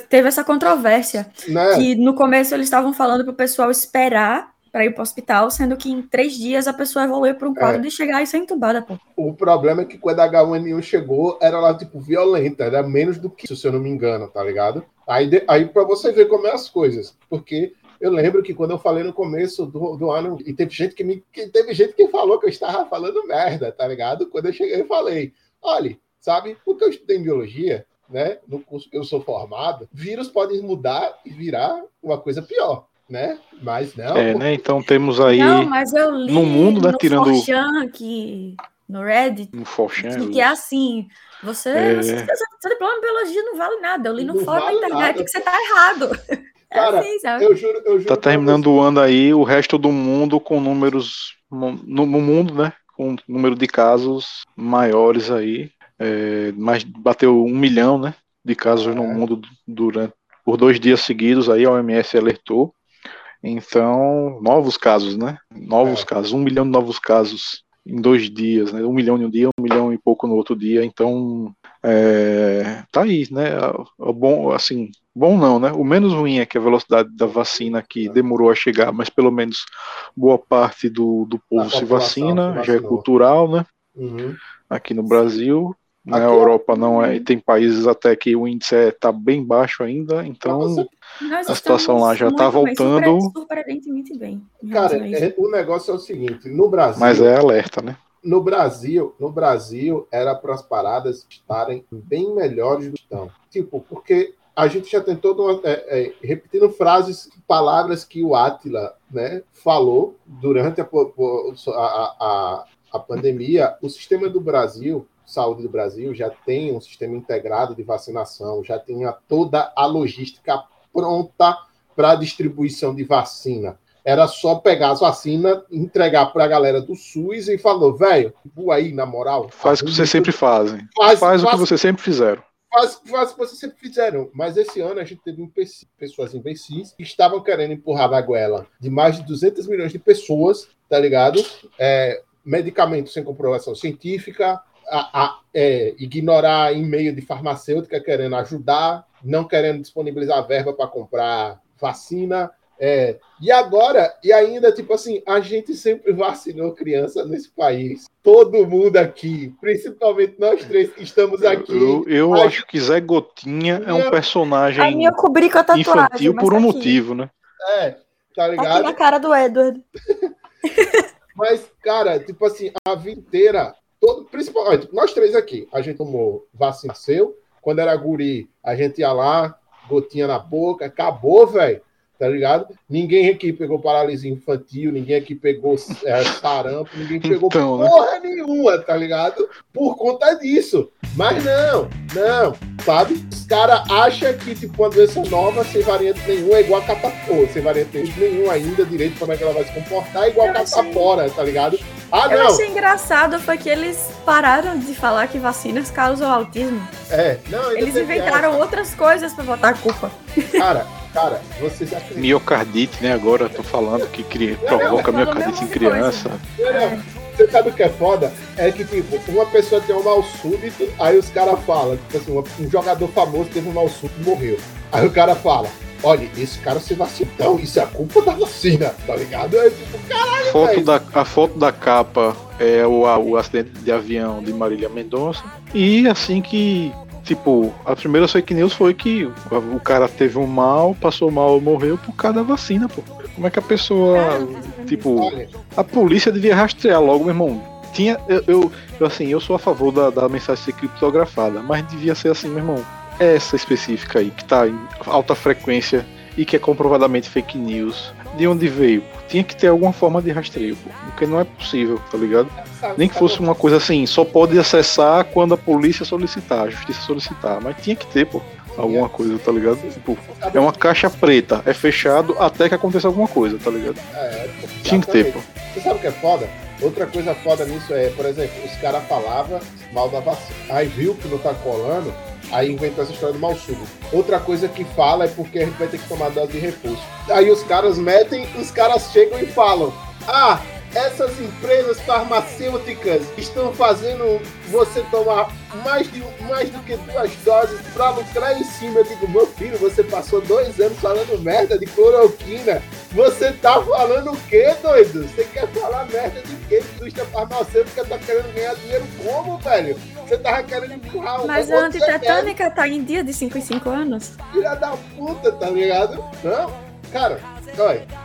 teve essa controvérsia né? que no começo eles estavam falando para o pessoal esperar para ir para o hospital, sendo que em três dias a pessoa evoluiu para um quadro é. de chegar e ser entubada, pô. O problema é que quando a H1N1 chegou, era lá, tipo, violenta, era menos do que isso, se eu não me engano, tá ligado? Aí, aí para você ver como é as coisas, porque eu lembro que quando eu falei no começo do, do ano, e teve gente que me que teve gente que falou que eu estava falando merda, tá ligado? Quando eu cheguei, eu falei: olha, sabe, porque eu estudei em biologia, né? No curso que eu sou formado, vírus podem mudar e virar uma coisa pior né? Mas não. É, né? Então temos aí. Não, mas eu li no mundo, né? No tirando. Forchan, que, no Reddit. No Forchan. Que é assim. Você, é. você, seu diploma de biologia não vale nada. Eu li no fórum vale da internet nada. que você tá errado. *laughs* É Cara, é assim, eu juro, eu juro. Tá terminando o ano aí, o resto do mundo com números. No, no mundo, né? Com número de casos maiores aí. É, mas bateu um milhão, né? De casos é. no mundo durante por dois dias seguidos aí a OMS alertou então, novos casos, né? Novos é. casos, um milhão de novos casos em dois dias, né? Um milhão em um dia, um milhão e pouco no outro dia. Então, é, tá aí, né? O bom, assim, bom não, né? O menos ruim é que a velocidade da vacina que demorou a chegar, mas pelo menos boa parte do, do povo se vacina, já é cultural, né? Uhum. Aqui no Brasil, na né? Europa não é, tem países até que o índice está é, bem baixo ainda, então a situação lá já está voltando. surpreendentemente bem. Cara, é, o negócio é o seguinte, no Brasil. Mas é alerta, né? No Brasil, no Brasil era para as paradas estarem bem melhores do que estão. Tipo, porque a gente já tentou uma, é, é, repetindo frases, palavras que o Atila né, falou durante a, a, a, a pandemia. O sistema do Brasil Saúde do Brasil já tem um sistema integrado de vacinação, já tinha toda a logística pronta para distribuição de vacina. Era só pegar as vacinas, entregar para a galera do SUS e falou, velho, voa aí, na moral. Faz o que vocês sempre fazem. Faz, faz, faz o que vocês sempre fizeram. Faz, faz o que vocês sempre fizeram. Mas esse ano a gente teve um pessoas imbecis que estavam querendo empurrar na goela de mais de 200 milhões de pessoas, tá ligado? É, medicamentos sem comprovação científica, a, a é, ignorar e-mail de farmacêutica querendo ajudar, não querendo disponibilizar verba para comprar vacina. É, e agora, e ainda, tipo assim, a gente sempre *laughs* vacinou criança nesse país. Todo mundo aqui, principalmente nós três que estamos aqui. Eu, eu a... acho que Zé Gotinha é um personagem a minha cobri com a tatuagem, infantil por um tá motivo, né? É, tá ligado? Tá aqui na cara do Edward. *laughs* Mas, cara, tipo assim, a vida inteira principalmente, nós três aqui, a gente tomou vacina seu. Quando era guri, a gente ia lá, gotinha na boca, acabou, velho. Tá ligado? Ninguém aqui pegou paralisia infantil, ninguém aqui pegou é, sarampo, ninguém pegou então, né? porra né? nenhuma, tá ligado? Por conta disso. Mas não, não, sabe? Os caras acham que, tipo, uma doença nova, sem variante nenhuma, é igual a catapora. Sem variante nenhum ainda, direito como é que ela vai se comportar, é igual a catapora, tá ligado? Ah, não. Eu achei engraçado foi que eles pararam de falar que vacinas causam autismo. É, não, Eles inventaram essa. outras coisas para botar a culpa. Cara, *laughs* cara, vocês acreditam? Miocardite, né? Agora eu tô falando que cria, provoca miocardite em criança. É. Você sabe o que é foda? É que, tipo, uma pessoa tem um mal súbito, aí os caras falam, tipo assim, um jogador famoso teve um mal súbito e morreu. Aí o cara fala, olha, esse cara se vacinou, isso é a culpa da vacina, tá ligado? É tipo, caralho, foto da, A foto da capa é o, o acidente de avião de Marília Mendonça. E assim que, tipo, a primeira fake news foi que o cara teve um mal, passou mal, morreu por causa da vacina, pô. Como é que a pessoa, tipo, a polícia devia rastrear logo, meu irmão. Tinha, eu, eu, assim, eu sou a favor da, da mensagem ser criptografada, mas devia ser assim, meu irmão essa específica aí, que tá em alta frequência e que é comprovadamente fake news, de onde veio? Tinha que ter alguma forma de rastreio, pô, porque não é possível, tá ligado? Nem que fosse uma coisa assim, só pode acessar quando a polícia solicitar, a justiça solicitar, mas tinha que ter, pô, alguma coisa, tá ligado? Tipo, é uma caixa preta, é fechado até que aconteça alguma coisa, tá ligado? É, tinha que ter, pô. Você sabe o que é foda? Outra coisa foda nisso é, por exemplo, os caras falavam mal da vacina. Aí viu que não tá colando, Aí inventou essa história do mal sugo. Outra coisa que fala é porque a gente vai ter que tomar dose de reforço. Aí os caras metem, os caras chegam e falam: Ah, essas empresas farmacêuticas estão fazendo você tomar mais, de, mais do que duas doses para lucrar em cima. Eu digo, meu filho, você passou dois anos falando merda de cloroquina. Você tá falando o quê, doido? Você quer falar merda de quê? A indústria farmacêutica tá querendo ganhar dinheiro como, velho? Você tava querendo empurrar o Mas a antitetânica tá em dia de 5 em 5 anos. Filha da puta, tá ligado? Não, cara,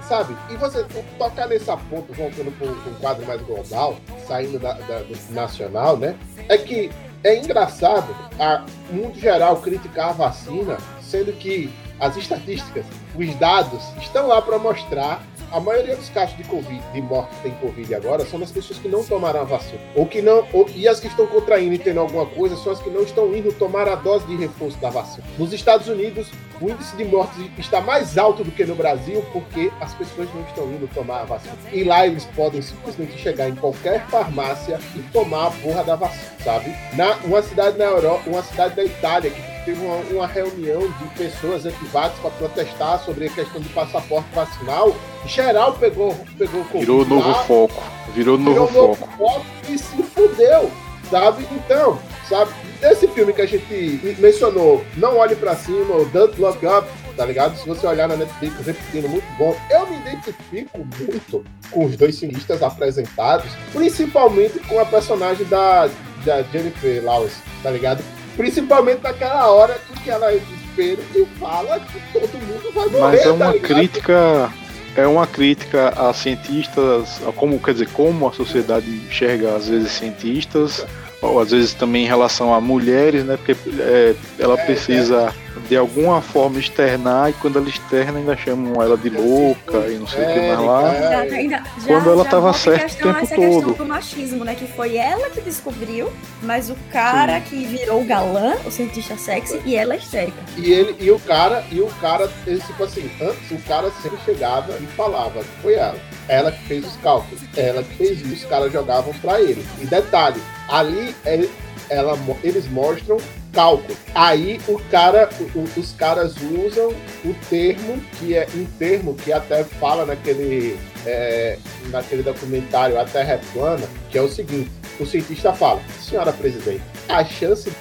Sabe? E você tocar nesse ponto, voltando para um quadro mais global, saindo da, da, do nacional, né? É que é engraçado a mundo geral criticar a vacina, sendo que as estatísticas, os dados estão lá para mostrar a maioria dos casos de Covid, de morte que tem Covid agora, são das pessoas que não tomaram a vacina. Ou que não, ou, e as que estão contraindo e tendo alguma coisa são as que não estão indo tomar a dose de reforço da vacina. Nos Estados Unidos, o índice de mortes está mais alto do que no Brasil porque as pessoas não estão indo tomar a vacina. E lá eles podem simplesmente chegar em qualquer farmácia e tomar a porra da vacina, sabe? Na, uma cidade na Europa, uma cidade da Itália que teve uma, uma reunião de pessoas antivax para protestar sobre a questão do passaporte vacinal. Geral pegou, pegou Covid. Virou novo foco. Virou novo foco. foco e se fudeu, sabe? Então, sabe? Esse filme que a gente mencionou, Não Olhe Pra Cima, o Don't Look Up, tá ligado? Se você olhar na Netflix, repetindo, muito bom. Eu me identifico muito com os dois cinistas apresentados, principalmente com a personagem da, da Jennifer Lawrence, tá ligado? Principalmente naquela hora em que ela é desespero e fala que todo mundo vai morrer, Mas é tá uma ligado? crítica. É uma crítica a cientistas, a como quer dizer, como a sociedade enxerga às vezes cientistas, ou às vezes também em relação a mulheres, né? Porque é, ela É, precisa de alguma forma externar e quando ela externa ainda chamam ela de louca e não sei o que mais lá. É, ainda- já- Quando ela já tava bota em certa o questão tempo essa questão todo. do machismo, né? Que foi ela que descobriu, mas o cara que virou o galã, o cientista sexy, e ela é histérica. E ele e o cara, e o cara, ele, tipo assim, antes o cara sempre chegava e falava que foi ela. Ela que fez os cálculos, ela que fez isso, os caras jogavam pra ele. E detalhe, ali ele- ela, eles mostram cálculo. Aí o cara, o- os caras usam o termo que é um termo que até fala naquele é, naquele documentário A Terra é Plana, que é o seguinte: o cientista fala, senhora presidente, a chance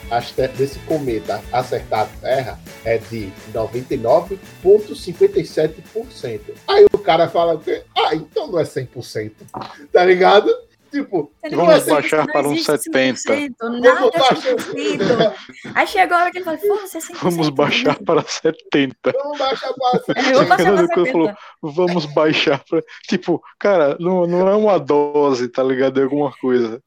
desse cometa acertar a Terra é de 99,57%. Aí o cara fala, ah, então não é 100%. Tá ligado? Tipo, Vamos é baixar "Isso para uns existe 70. 100%, Vamos Nada é baixar- 100%. Aí chegou a hora que ele falou, é 100%. Vamos baixar para 70. Vamos baixar para É, eu baixar 70. falou, vamos baixar pra. Tipo, cara, não, não é uma dose, tá ligado? De alguma coisa.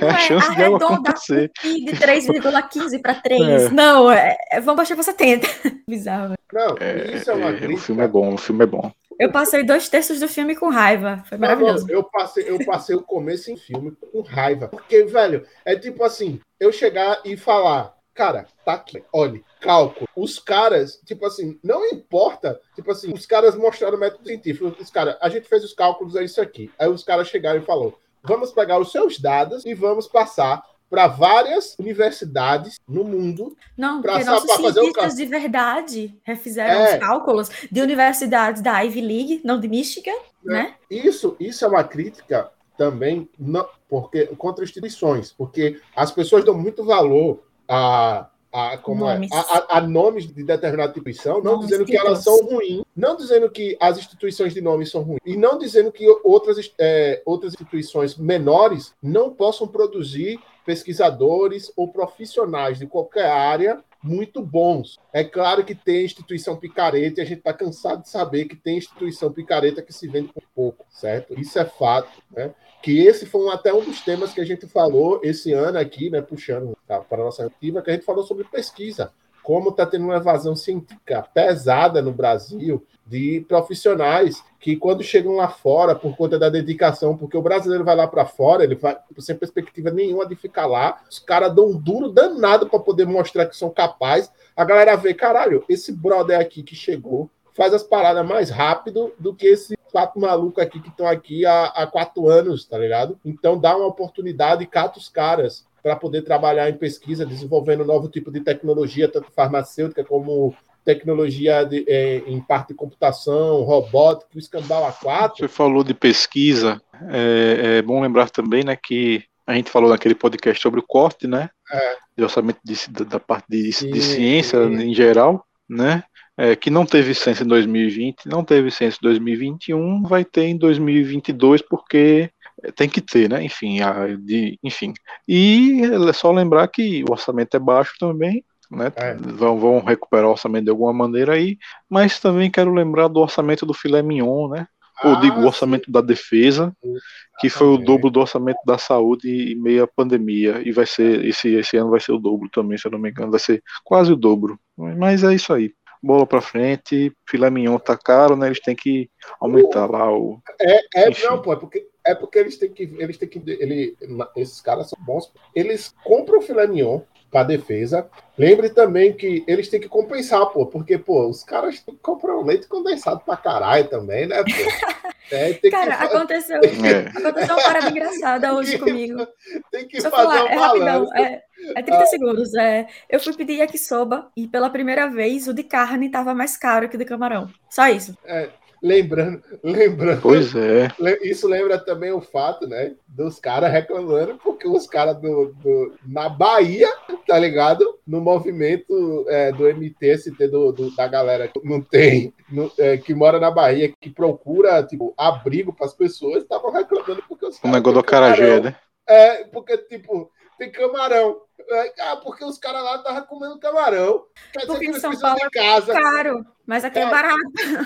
É a é chance de algo acontecer. de 3,15 para 3. É. Não, é, é, vamos baixar pra 70. *laughs* Bizarro. Não, É, isso é uma é, o filme é bom, o filme é bom. Eu passei dois terços do filme com raiva. Foi maravilhoso. Eu passei, eu passei o começo em filme com raiva. Porque, velho, é tipo assim, eu chegar e falar, cara, tá aqui, olha, cálculo. Os caras, tipo assim, não importa, tipo assim, os caras mostraram o método científico. Os caras, a gente fez os cálculos, é isso aqui. Aí os caras chegaram e falaram, vamos pegar os seus dados e vamos passar para várias universidades no mundo. Não, Pra porque nossos pra cientistas cálculo. de verdade refizeram É. os cálculos de universidades da Ivy League, não de Michigan, né? Isso, isso é uma crítica também não, porque contra instituições, porque as pessoas dão muito valor a, a, como Nomes. é, a, a- nomes de determinada instituição, não Nomes, dizendo que elas são ruins, não dizendo que as instituições de nomes são ruins, e não dizendo que outras, é, outras instituições menores não possam produzir pesquisadores ou profissionais de qualquer área muito bons. É claro que tem instituição picareta e a gente está cansado de saber que tem instituição picareta que se vende por pouco, certo? Isso é fato, né? Que esse foi um, até um dos temas que a gente falou esse ano aqui, né? Puxando tá, para a nossa ativa, que a gente falou sobre pesquisa. Como está tendo uma evasão científica pesada no Brasil de profissionais que, quando chegam lá fora, por conta da dedicação, porque o brasileiro vai lá para fora, ele vai sem perspectiva nenhuma de ficar lá, os caras dão um duro danado para poder mostrar que são capazes. A galera vê, caralho, esse brother aqui que chegou faz as paradas mais rápido do que esse quatro malucos aqui que estão aqui há, há quatro anos, tá ligado? Então dá uma oportunidade e cata os caras para poder trabalhar em pesquisa, desenvolvendo novo tipo de tecnologia, tanto farmacêutica como tecnologia de, é, em parte de computação, robótica, o escambau A4. Você falou de pesquisa, é, é bom lembrar também, né, que a gente falou naquele podcast sobre o corte, né, É. de orçamento de, da, parte de, de ciência sim. em geral, né, é, que não teve ciência em 2020, não teve ciência em 2021, vai ter em 2022 porque tem que ter, né, enfim, a, de, enfim. E é só lembrar que o orçamento é baixo também, né, É. vão, vão recuperar o orçamento de alguma maneira aí, mas também quero lembrar do orçamento do filé mignon, né, ou Ah, digo o orçamento da defesa, que foi o Exatamente. dobro do orçamento da saúde em meio à pandemia. E vai ser, esse, esse ano vai ser o dobro também, se eu não me engano, vai ser quase o dobro. Mas é isso aí. Bola pra frente, filé mignon tá caro, né? Eles têm que aumentar lá o. É, é Enfim. não, pô, é porque, é porque eles têm que. Eles têm que. Ele, esses caras são bons. Eles compram o filé mignon pra defesa. Lembre também que eles têm que compensar, pô, porque, pô, os caras compram leite condensado pra caralho também, né, pô? *laughs* É, tem Cara, que, aconteceu, É, aconteceu uma parada engraçada *laughs* hoje comigo. tem que Deixa fazer falar, um é rapidão, é, é 30 segundos. É, eu fui pedir yakisoba e pela primeira vez o de carne tava mais caro que o de camarão. Só isso. Lembrando, lembrando. Pois é. Isso lembra também o fato, né? Dos caras reclamando, porque os caras do, do, na Bahia, tá ligado? No movimento é, do MTST do, do, da galera que não tem, no, é, que mora na Bahia, que procura tipo, abrigo para as pessoas, estavam reclamando porque os caras. O negócio do Carajé, né? É, porque, tipo, tem camarão. É, ah, porque os caras lá estavam comendo camarão. Quer dizer porque que em São Paulo de casa. é caro, mas aqui é, é barato.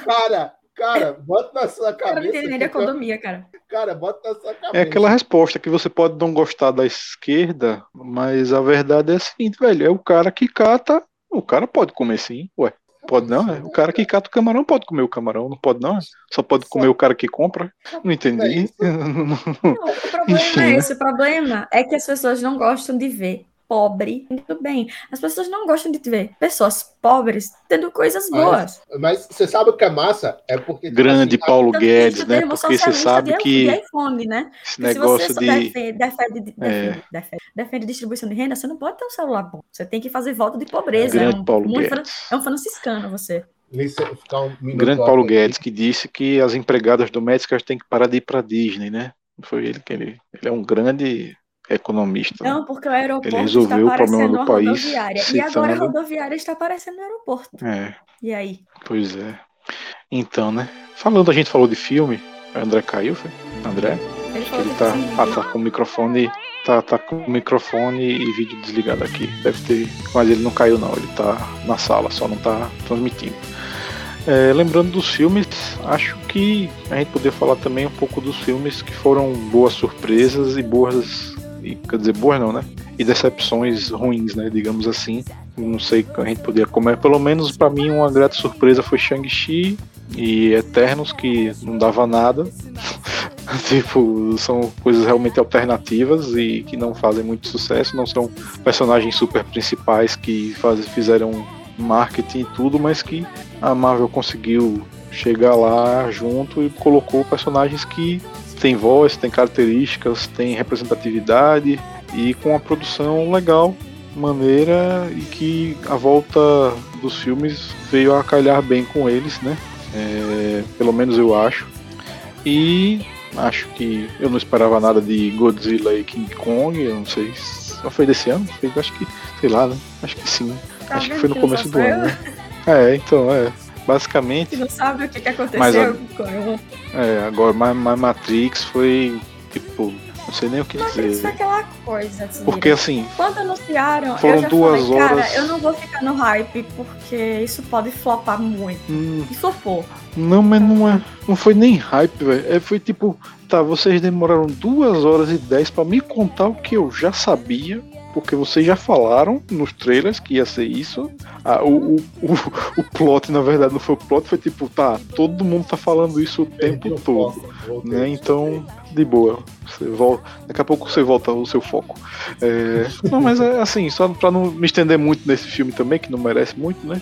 Cara, cara, bota na sua cabeça. Eu não entendo nem economia, cara. Cara, bota na sua cabeça. É aquela resposta que você pode não gostar da esquerda, mas a verdade é a seguinte, velho, é o cara que cata, o cara pode comer sim, ué. Pode não, é. O cara que cata o camarão pode comer o camarão, não pode não. É. Só pode comer o cara que compra. Não entendi. Não, o problema *laughs* Enfim, é esse. O problema é que as pessoas não gostam de ver pobre muito bem. As pessoas não gostam de ver pessoas pobres tendo coisas boas. Mas, mas você sabe o que é massa? É porque. Tipo Grande assim, Paulo Guedes, né? Porque você sabe que. iPhone, né? Esse negócio se você de. Defende, defende, defende, defende, defende, distribuição de renda, você não pode ter um celular bom. Você tem que fazer volta de pobreza. Grande é um, Paulo Guedes. É um franciscano você. Um Grande Paulo Guedes que disse que as empregadas domésticas têm que parar de ir para Disney, né? Foi ele que ele, ele é um grande economista. Né? Não, porque o aeroporto ele resolveu está o problema do país. Rodoviária. Citando... E agora a rodoviária está aparecendo no aeroporto. É. E aí? Pois é. Então, né? Falando, a gente falou de filme. O André caiu, foi? André? Ele, falou ele tá, ah, tá com o microfone. Tá, tá com o microfone e vídeo desligado aqui. Deve ter. Mas ele não caiu não, ele tá na sala, só não tá transmitindo. É, lembrando dos filmes, acho que a gente poderia falar também um pouco dos filmes que foram boas surpresas e boas e, quer dizer, boas não, né? E decepções ruins, né? Digamos assim. Não sei a gente poderia comer. Pelo menos para mim uma grata surpresa foi Shang-Chi e Eternos, que não dava nada. *laughs* tipo, são coisas realmente alternativas e que não fazem muito sucesso, não são personagens super principais que faz, fizeram marketing e tudo, mas que a Marvel conseguiu chegar lá junto e colocou personagens que tem voz, tem características, tem representatividade e com uma produção legal, maneira e que a volta dos filmes veio a calhar bem com eles, né? É, pelo menos eu acho. E acho que eu não esperava nada de Godzilla e King Kong, eu não sei se foi desse ano, foi, acho que, sei lá, né? Acho que sim. Tá acho que foi no começo do ano. Né? É, então, é. Basicamente. Você não sabe o que, que aconteceu mas, É, agora, mas, Matrix foi tipo. Não sei nem o que Matrix dizer. foi aquela coisa, assim. Porque assim. Quando anunciaram, foram duas falei, horas. cara, eu não vou ficar no hype, porque isso pode flopar muito. Hum. E flopou. Não, mas não é. Não foi nem hype, velho. É, foi tipo, tá, vocês demoraram duas horas e dez para me contar o que eu já sabia porque vocês já falaram nos trailers que ia ser isso. Ah, o, o, o, o, plot, na verdade, não foi o plot, foi tipo, tá, todo mundo tá falando isso o tempo todo. Né? Então, de boa. Você volta, daqui a pouco você volta ao seu foco. É, não, mas é assim, só pra não me estender muito nesse filme também, que não merece muito, né?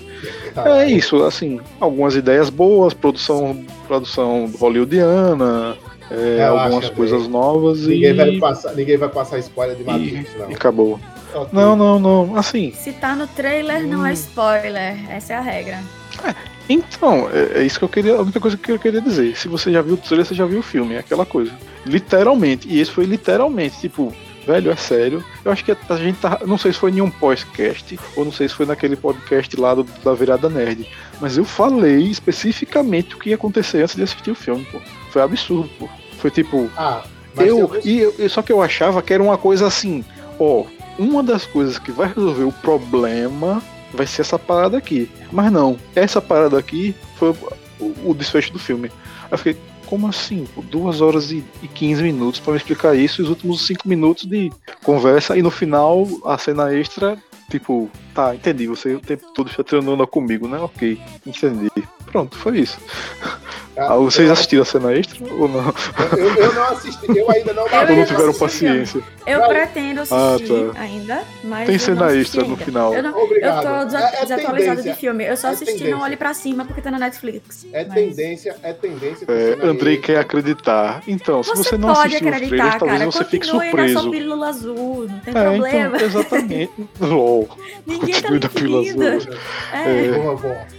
É isso, assim, algumas ideias boas, produção, produção hollywoodiana, é, algumas coisas novas ninguém e. Vai passar, ninguém vai passar spoiler de Matrix, e, não. E acabou. Okay. Não, não, não. Assim. Se tá no trailer, hum. não é hum. spoiler. Essa é a regra. É, então, é, é, isso que eu queria. A única coisa que eu queria dizer. Se você já viu o trailer, você já viu o filme. É aquela coisa. Literalmente. E esse foi literalmente. Tipo, velho, é sério. Eu acho que a gente tá. Não sei se foi em um podcast, ou não sei se foi naquele podcast lá do, da Virada Nerd. Mas eu falei especificamente o que ia acontecer antes de assistir o filme, pô foi absurdo, pô. Foi tipo. Ah, eu, eu, e eu, só que eu achava que era uma coisa assim, ó, uma das coisas que vai resolver o problema vai ser essa parada aqui. Mas não, essa parada aqui foi o, o desfecho do filme. Aí eu fiquei, como assim? Duas horas e, e 15 minutos para me explicar isso, e os últimos cinco minutos de conversa, e no final a cena extra, tipo, tá, entendi, você o tempo todo está treinando comigo, né? Ok, entendi. Pronto, foi isso. *laughs* Ah, vocês assistiram a cena extra ou não? Eu, eu não assisti, eu ainda não. Eu não tiveram paciência. Eu não. pretendo assistir ah, tá. ainda, mas. Tem cena extra no final. Eu, não, Obrigado. eu tô é, é desatualizado de filme. Eu só é assisti tendência. Não Olhe Pra Cima porque tá na Netflix. É mas... tendência, é tendência. É, Andrei quer acreditar. Então, se você, você não assistiu os trailers, talvez você fique surpreso. Na sua pílula azul, não tem é, problema. Então, *laughs* exatamente. LOL. Ninguém tá da pílula azul. É. é.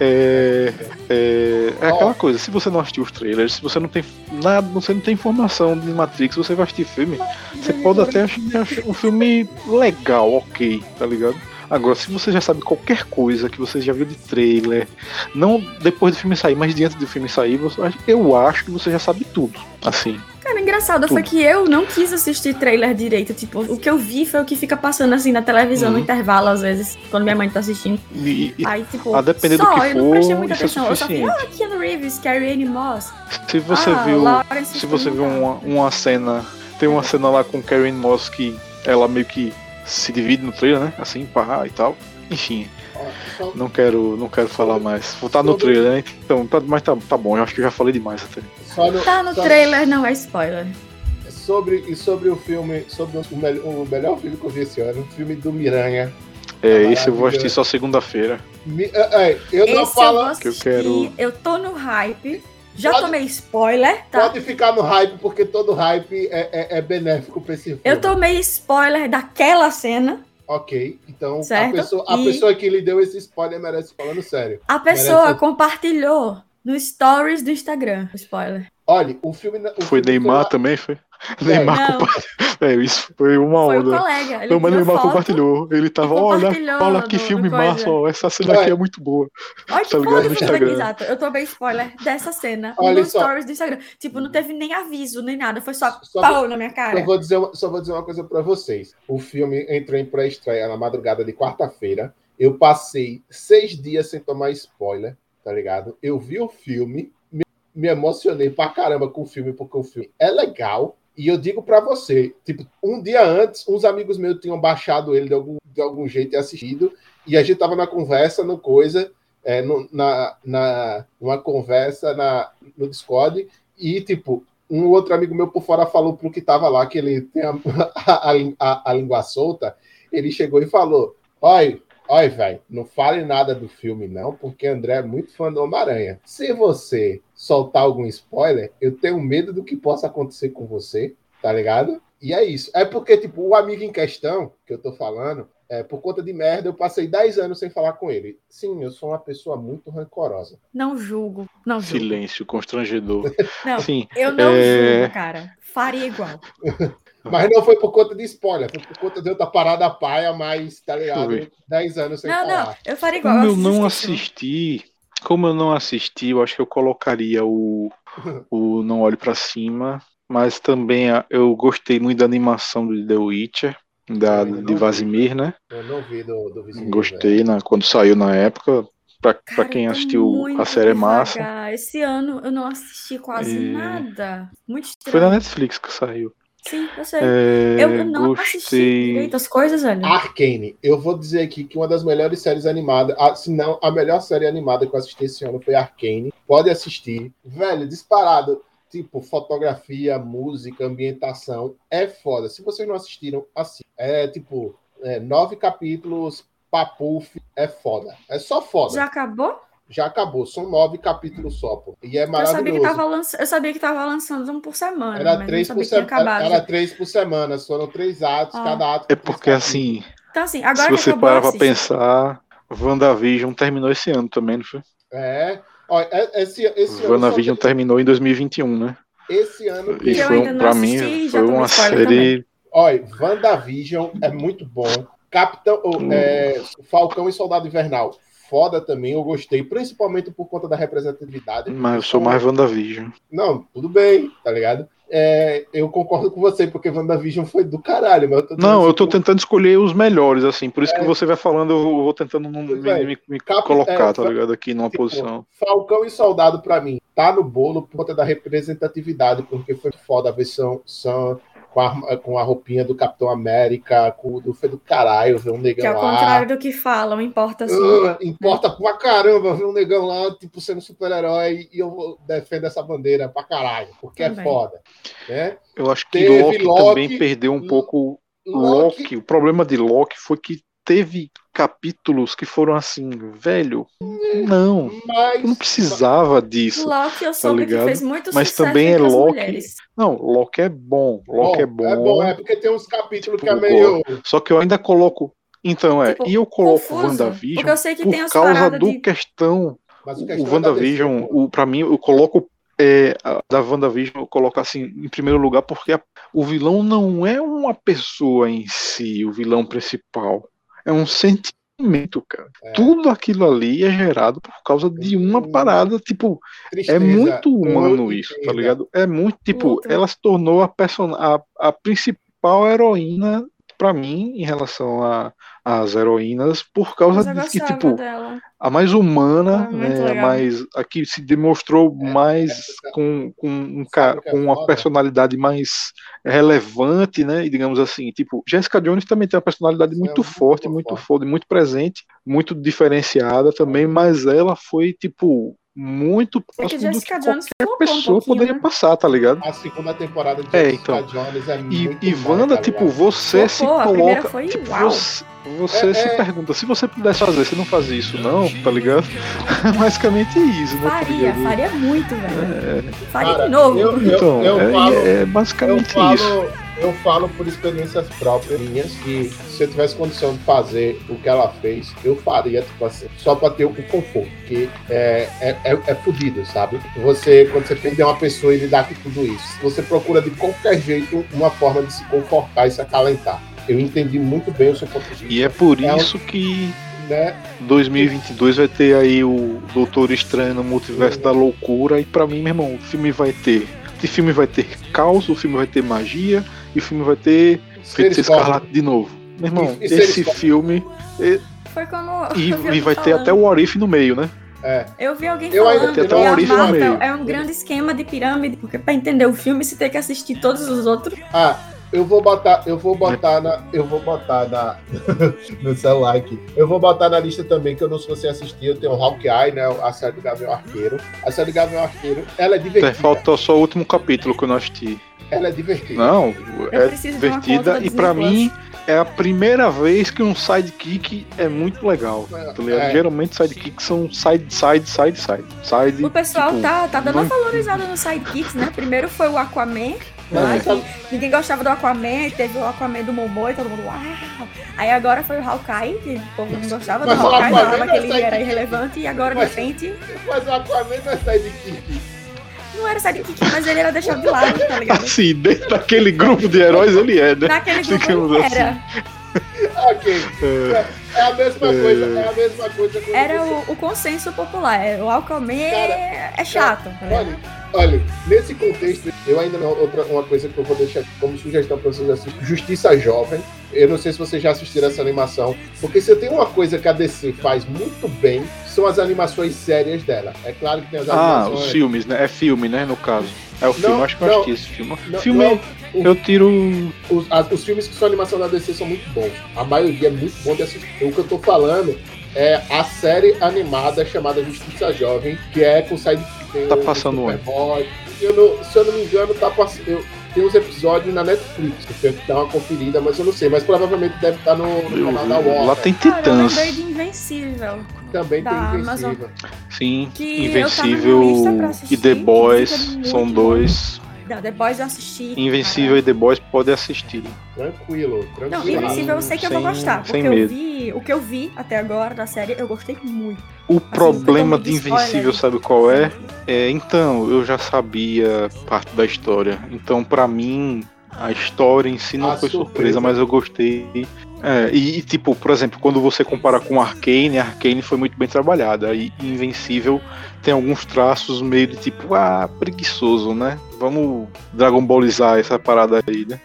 É, é, é aquela coisa, se você não assistiu os trailers, se você não tem nada, você não tem informação de Matrix, você vai assistir filme, você pode até achar um filme legal, ok, tá ligado? Agora, se você já sabe qualquer coisa que você já viu de trailer, não depois do filme sair, mas diante do filme sair, você, eu acho que você já sabe tudo. Assim. Cara, engraçado foi que eu não quis assistir trailer direito. Tipo, o que eu vi foi o que fica passando assim na televisão uhum. no intervalo, às vezes, quando minha mãe tá assistindo. E, Aí, tipo, a depender só, do que for, eu não prestei muita é atenção. É eu só vi, ah, Keanu Reeves, Carrie Anne Moss. Se você ah, viu. Lawrence se você viu uma, uma cena. Tem uma cena lá com Carrie Anne Moss que ela meio que se divide no trailer, né? Assim, pá e tal. Enfim. Não quero, não quero falar mais. Vou estar tá no trailer, né? Então, tá, mas tá, tá bom, eu acho que eu já falei demais até. No, tá no trailer, não é spoiler. Sobre, e sobre o filme, sobre o, melhor, o melhor filme que eu vi esse ano, o filme do Miranha. É, esse eu vou assistir só segunda-feira. É, é, eu não falo eu que eu quero. Eu tô no hype. Já pode, tomei spoiler, tá? Pode ficar no hype, porque todo hype é, é, é benéfico pra esse filme. Eu tomei spoiler daquela cena. Ok, então certo? a, pessoa, a pessoa que lhe deu esse spoiler merece falando sério. A pessoa merece... compartilhou no stories do Instagram, spoiler. Olha, o filme. O foi filme Neymar também, foi? É, Neymar compartilhou. É, isso foi uma foi onda. Um colega. Ele não, mas Neymar foto, compartilhou. Ele tava, olha, olha que filme massa, ó, essa cena aqui é muito boa. Olha que tá Instagram. Exato, eu tomei spoiler dessa cena olha no só. stories do Instagram. Tipo, não teve nem aviso, nem nada, foi só, só pau vou, na minha cara. Só vou, dizer só vou dizer uma coisa pra vocês. O filme entrou em pré-estreia na madrugada de quarta-feira. Eu passei seis dias sem tomar spoiler, tá ligado? Eu vi o filme, me, me emocionei pra caramba com o filme, porque o filme é legal e eu digo para você, tipo, um dia antes, uns amigos meus tinham baixado ele de algum, de algum jeito e assistido, e a gente tava na conversa, no coisa, é, no, na, na, uma conversa na, no Discord, e, tipo, um outro amigo meu por fora falou pro que tava lá, que ele tem a, *laughs* a, a, a língua solta, ele chegou e falou, olha, Olha, velho, não fale nada do filme, não, porque André é muito fã do Homem-Aranha. Se você soltar algum spoiler, eu tenho medo do que possa acontecer com você, tá ligado? E é isso. É porque, tipo, o amigo em questão, que eu tô falando, é, por conta de merda, eu passei 10 anos sem falar com ele. Sim, eu sou uma pessoa muito rancorosa. Não julgo. Não julgo. Silêncio constrangedor. Não, Sim, eu não é... julgo, cara. Faria igual. *laughs* *laughs* Mas não foi por conta de spoiler, foi por conta de outra parada paia, mas, tá ligado? 10 anos sem não, falar. Não, eu faria igual. Como eu, não assisti, como eu não assisti, eu acho que eu colocaria o, o Não Olhe para Cima, mas também eu gostei muito da animação do The Witcher, da, de Vazimir, né? Eu não vi do, do Vizimir, Gostei na, quando saiu na época. Pra, Cara, pra quem assistiu a série é massa. Esse ano eu não assisti quase e... nada. Muito estranho. Foi na Netflix que saiu. Sim, eu sei. É, eu não gostei. assisti direito as coisas, velho. Arcane. Eu vou dizer aqui que uma das melhores séries animadas, se não a melhor série animada que eu assisti esse ano foi Arcane. Pode assistir. Velho, disparado. Tipo, fotografia, música, ambientação. É foda. Se vocês não assistiram, assistam. É tipo, é, nove capítulos, papuf. É foda. É só foda. Já acabou? Já acabou. São nove capítulos só, pô. E é maravilhoso. Eu sabia que tava, lanç... eu sabia que tava lançando um por semana. Era três por semana. Era três por semana. Foram três atos, ah. cada ato. É porque assim. Então, assim, agora se você parar pra pensar, WandaVision terminou esse ano também, não foi? É. Olha, é, esse, esse WandaVision terminou em 2021, né? Esse ano. E foi, um, pra mim, foi uma série. Também. Olha, WandaVision é muito bom. Capitão, hum. é, Falcão e Soldado Invernal foda também, eu gostei, principalmente por conta da representatividade. Mas eu sou mais WandaVision. Não, tudo bem, tá ligado? É, eu concordo com você, porque WandaVision foi do caralho. Mas eu não, eu tô tentando escolher os melhores, assim, por isso é, que você vai falando, eu vou tentando me, me, me Cap, colocar, é, tá ligado? Aqui numa tipo, posição. Falcão e Soldado, para mim, tá no bolo por conta da representatividade, porque foi foda a versão. São, com a, com a roupinha do Capitão América, com, do, foi do caralho ver um negão lá. Que ao contrário do que falam, importa sim. Uh, importa né? pra caramba ver um negão lá, tipo, sendo super-herói, e eu defendo essa bandeira pra caralho, porque é também. é foda. Né? Eu acho que Loki, Loki, também perdeu um pouco Loki. Loki. O problema de Loki foi que teve capítulos que foram assim, velho, não, mas, não precisava disso. Loki eu tá soube tá que fez muito Mas também é Loki. Não, Loki é bom, Loki bom, é bom. É bom, é porque tem uns capítulos tipo, que é meio. Só que eu ainda coloco Então, é. Tipo, e eu coloco o confuso, WandaVision porque eu sei que por tem as causa do de- questão. Mas O, questão o é da WandaVision, o, pra mim, eu coloco. É, a, da WandaVision, eu coloco assim, em primeiro lugar, porque a- o vilão não é uma pessoa em si, o vilão principal. É um sentimento, cara. É. Tudo aquilo ali é gerado por causa de uma Hum. parada, tipo, é Tristeza, muito humano e isso, tá ligado? É muito, tipo, Muito. ela se tornou a, person a, a principal heroína pra mim em relação a- às heroínas por causa de que, tipo, dela. a mais humana, muito né, a legal. mais, a que se demonstrou É, mais é, com, com, um é com uma personalidade mais relevante, né, e digamos assim, tipo, Jessica Jones também tem uma personalidade muito é muito forte, muito forte. foda, muito presente, muito diferenciada também, mas ela foi, tipo, muito É que próximo do que Jones qualquer um pessoa poderia né? passar, tá ligado? A segunda temporada de É, Jessica então. Jones é E, muito e Wanda, tá tipo, você se coloca. foi tipo, você, você É, se é. pergunta, se você pudesse fazer, você não fazia isso, não, tá ligado? É *laughs* basicamente isso, né? tá Faria, faria muito, velho. Faria Cara, de novo. eu- Então, eu é, falo- é Eu basicamente falo, isso. Eu falo por experiências próprias minhas que se eu tivesse condição de fazer o que ela fez, eu faria, tipo assim, só pra ter o conforto. Porque é, é, é, é fudido, sabe? Você, quando você perder uma pessoa e lidar com tudo isso, você procura de qualquer jeito uma forma de se confortar e se acalentar. Eu entendi muito bem o seu ponto de vista. E é por um- isso que né? 2022 vai ter aí o Doutor Estranho no Multiverso da Loucura. E pra mim, meu irmão, o filme vai ter. O filme vai ter caos, o filme vai ter magia, e o filme vai ter Feiticeiro cósmicos. Escarlate de novo. Meu irmão, E- e seres esse filme. Foi como. E, e vai ter até o Orif no meio, né? É. Eu vi alguém Eu falando que um a Marvel é um grande esquema de pirâmide, porque pra entender o filme você tem que assistir todos os outros. Ah, eu vou botar, eu vou botar na, eu vou botar na *laughs* no celular aqui. Eu vou botar na lista também que eu não sei se você assistiu, eu tenho o Hawkeye, né, a série do Gavião Arqueiro. A série do Gavião Arqueiro, ela é divertida. É, falta só o último capítulo que eu não assisti. Ela é divertida. Não, é divertida da e pra Disney mim é a primeira vez que um sidekick é muito legal. Tá ligado? É. Geralmente sidekicks são side, side, side, side. Side O pessoal tipo, tá, tá dando não- uma valorizada no Sidekicks, né? Primeiro foi o Aquaman, lá É. ninguém gostava do Aquaman, teve o Aquaman do Momoa e todo mundo, uau! Aí agora foi o Hawkeye, que o povo não gostava Mas do Hawkeye, falava não que ele era irrelevante, e agora de Mas- repente Mas o Aquaman não é sidekick. não era Sidekick, mas ele era deixado de lado, tá ligado? *laughs* Assim, dentro daquele grupo de heróis ele é, né? Naquele grupo ele assim. era. Ok. É, É a mesma É. coisa, é a mesma coisa Era o, o consenso popular. O Aquaman Cara, é chato. tá? Olha, olha, nesse contexto, eu ainda não. Outra uma coisa que eu vou deixar como sugestão para vocês assistirem: Justiça Jovem. Eu não sei se vocês já assistiram essa animação, porque se tem uma coisa que a DC faz muito bem, são as animações sérias dela. É claro que tem as Ah, animações. os filmes, né? É filme, né? No caso. É o Não, filme, acho que eu não. assisti esse filme. Não, filme, não, o- eu tiro. os, as- os filmes que são animação da DC são muito bons. A maioria é muito bom de assistir. O que eu tô falando é a série animada chamada Justiça Jovem, que é com tem Tá passando onde? Eu não- se eu não me engano, tá passando. eu- Tem uns episódios na Netflix, que eu tenho que dar uma conferida, mas eu não sei. Mas provavelmente deve estar no, no eu- canal da Warner. lá tem Cara, eu Titãs. lembrei de Invencível. Também tem Amazon. Invencível. Sim, Que Invencível assistir, e The Boys são dois. Não, The Boys eu assisti. Invencível e The Boys pode assistir. Tranquilo, tranquilo. Não, Invencível eu sei que eu vou Sem- gostar. sem Porque eu medo. vi. O que eu vi até agora da série, eu gostei muito. O problema totalmente de Invencível, spoiler. sabe qual é? É, então, eu já sabia parte da história. Então, pra mim, a história em si não A foi surpresa. surpresa, mas eu gostei. É, e, e, tipo, por exemplo, quando você compara com Arcane, Arcane foi muito bem trabalhada. E Invencível tem alguns traços meio de tipo, ah, preguiçoso, né? Vamos Dragon Ballizar essa parada aí, né?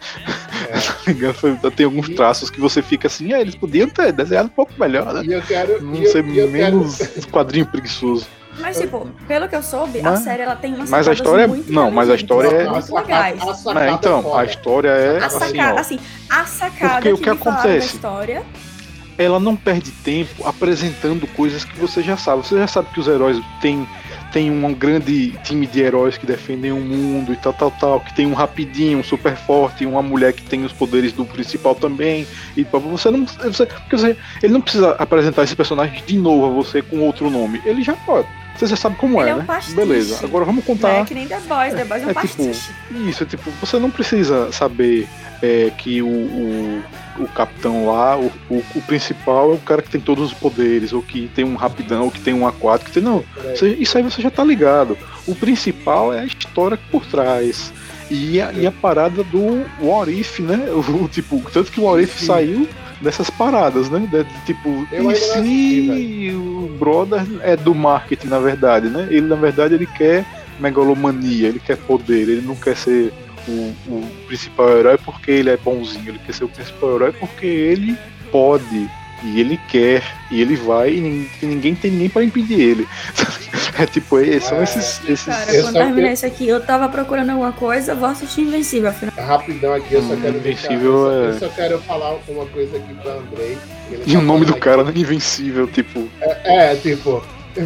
É. *laughs* Tem alguns traços que você fica assim, ah, eles podiam ter desenhado um pouco melhor, né? E eu quero. Não eu, ser eu quero- menos quadrinho preguiçoso. Mas, tipo, pelo que eu soube, a Mas- série ela tem umas mas a história é- muito não, mas a história é- muito legais. a sacada É, é então, foda. a história é A assim, sacada, ó. assim, a sacada Porque o que, que me falaram acontece? da história. ela não perde tempo apresentando coisas que você já sabe. Você já sabe que os heróis têm, têm um grande time de heróis que defendem o mundo e tal, tal, tal. Que tem um rapidinho, um super forte, uma mulher que tem os poderes do principal também. E você não. Você, porque você, ele não precisa apresentar esse personagem de novo a você com outro nome. Ele já pode. Você já sabe como Ele é, é um né? pastiche. Beleza. Agora vamos Não contar. é que nem The Boys, The Boys é um É tipo, pastiche. isso, é tipo, você não precisa saber é, que o, o, o capitão lá, o, o, o principal é o cara que tem todos os poderes, ou que tem um rapidão, ou que tem um aquático. que tem- Não, você- isso aí você já tá ligado. O principal é a história por trás. E a, e a parada do What If, né? *laughs* O, tipo, tanto que o What If Sim. saiu dessas paradas, né? De- tipo, Eu e se assisti, o brother é do marketing, na verdade, né? Ele, na verdade, ele quer megalomania, ele quer poder, ele não quer ser o, o principal herói porque ele é bonzinho, ele quer ser o principal herói porque ele pode, e ele quer, e ele vai, e nin- ninguém tem ninguém pra impedir ele. *laughs* É tipo, é- são É. esses. esses... Cara, Eu quando terminei que- isso aqui, eu tava procurando alguma coisa, vou assistir Invencível, afinal. Rapidão aqui, eu só Hum, quero Invencível deixar, eu, é- só, eu só quero falar uma coisa aqui pra Andrei. E o nome do falando cara não é invencível, tipo. É, tipo. *laughs*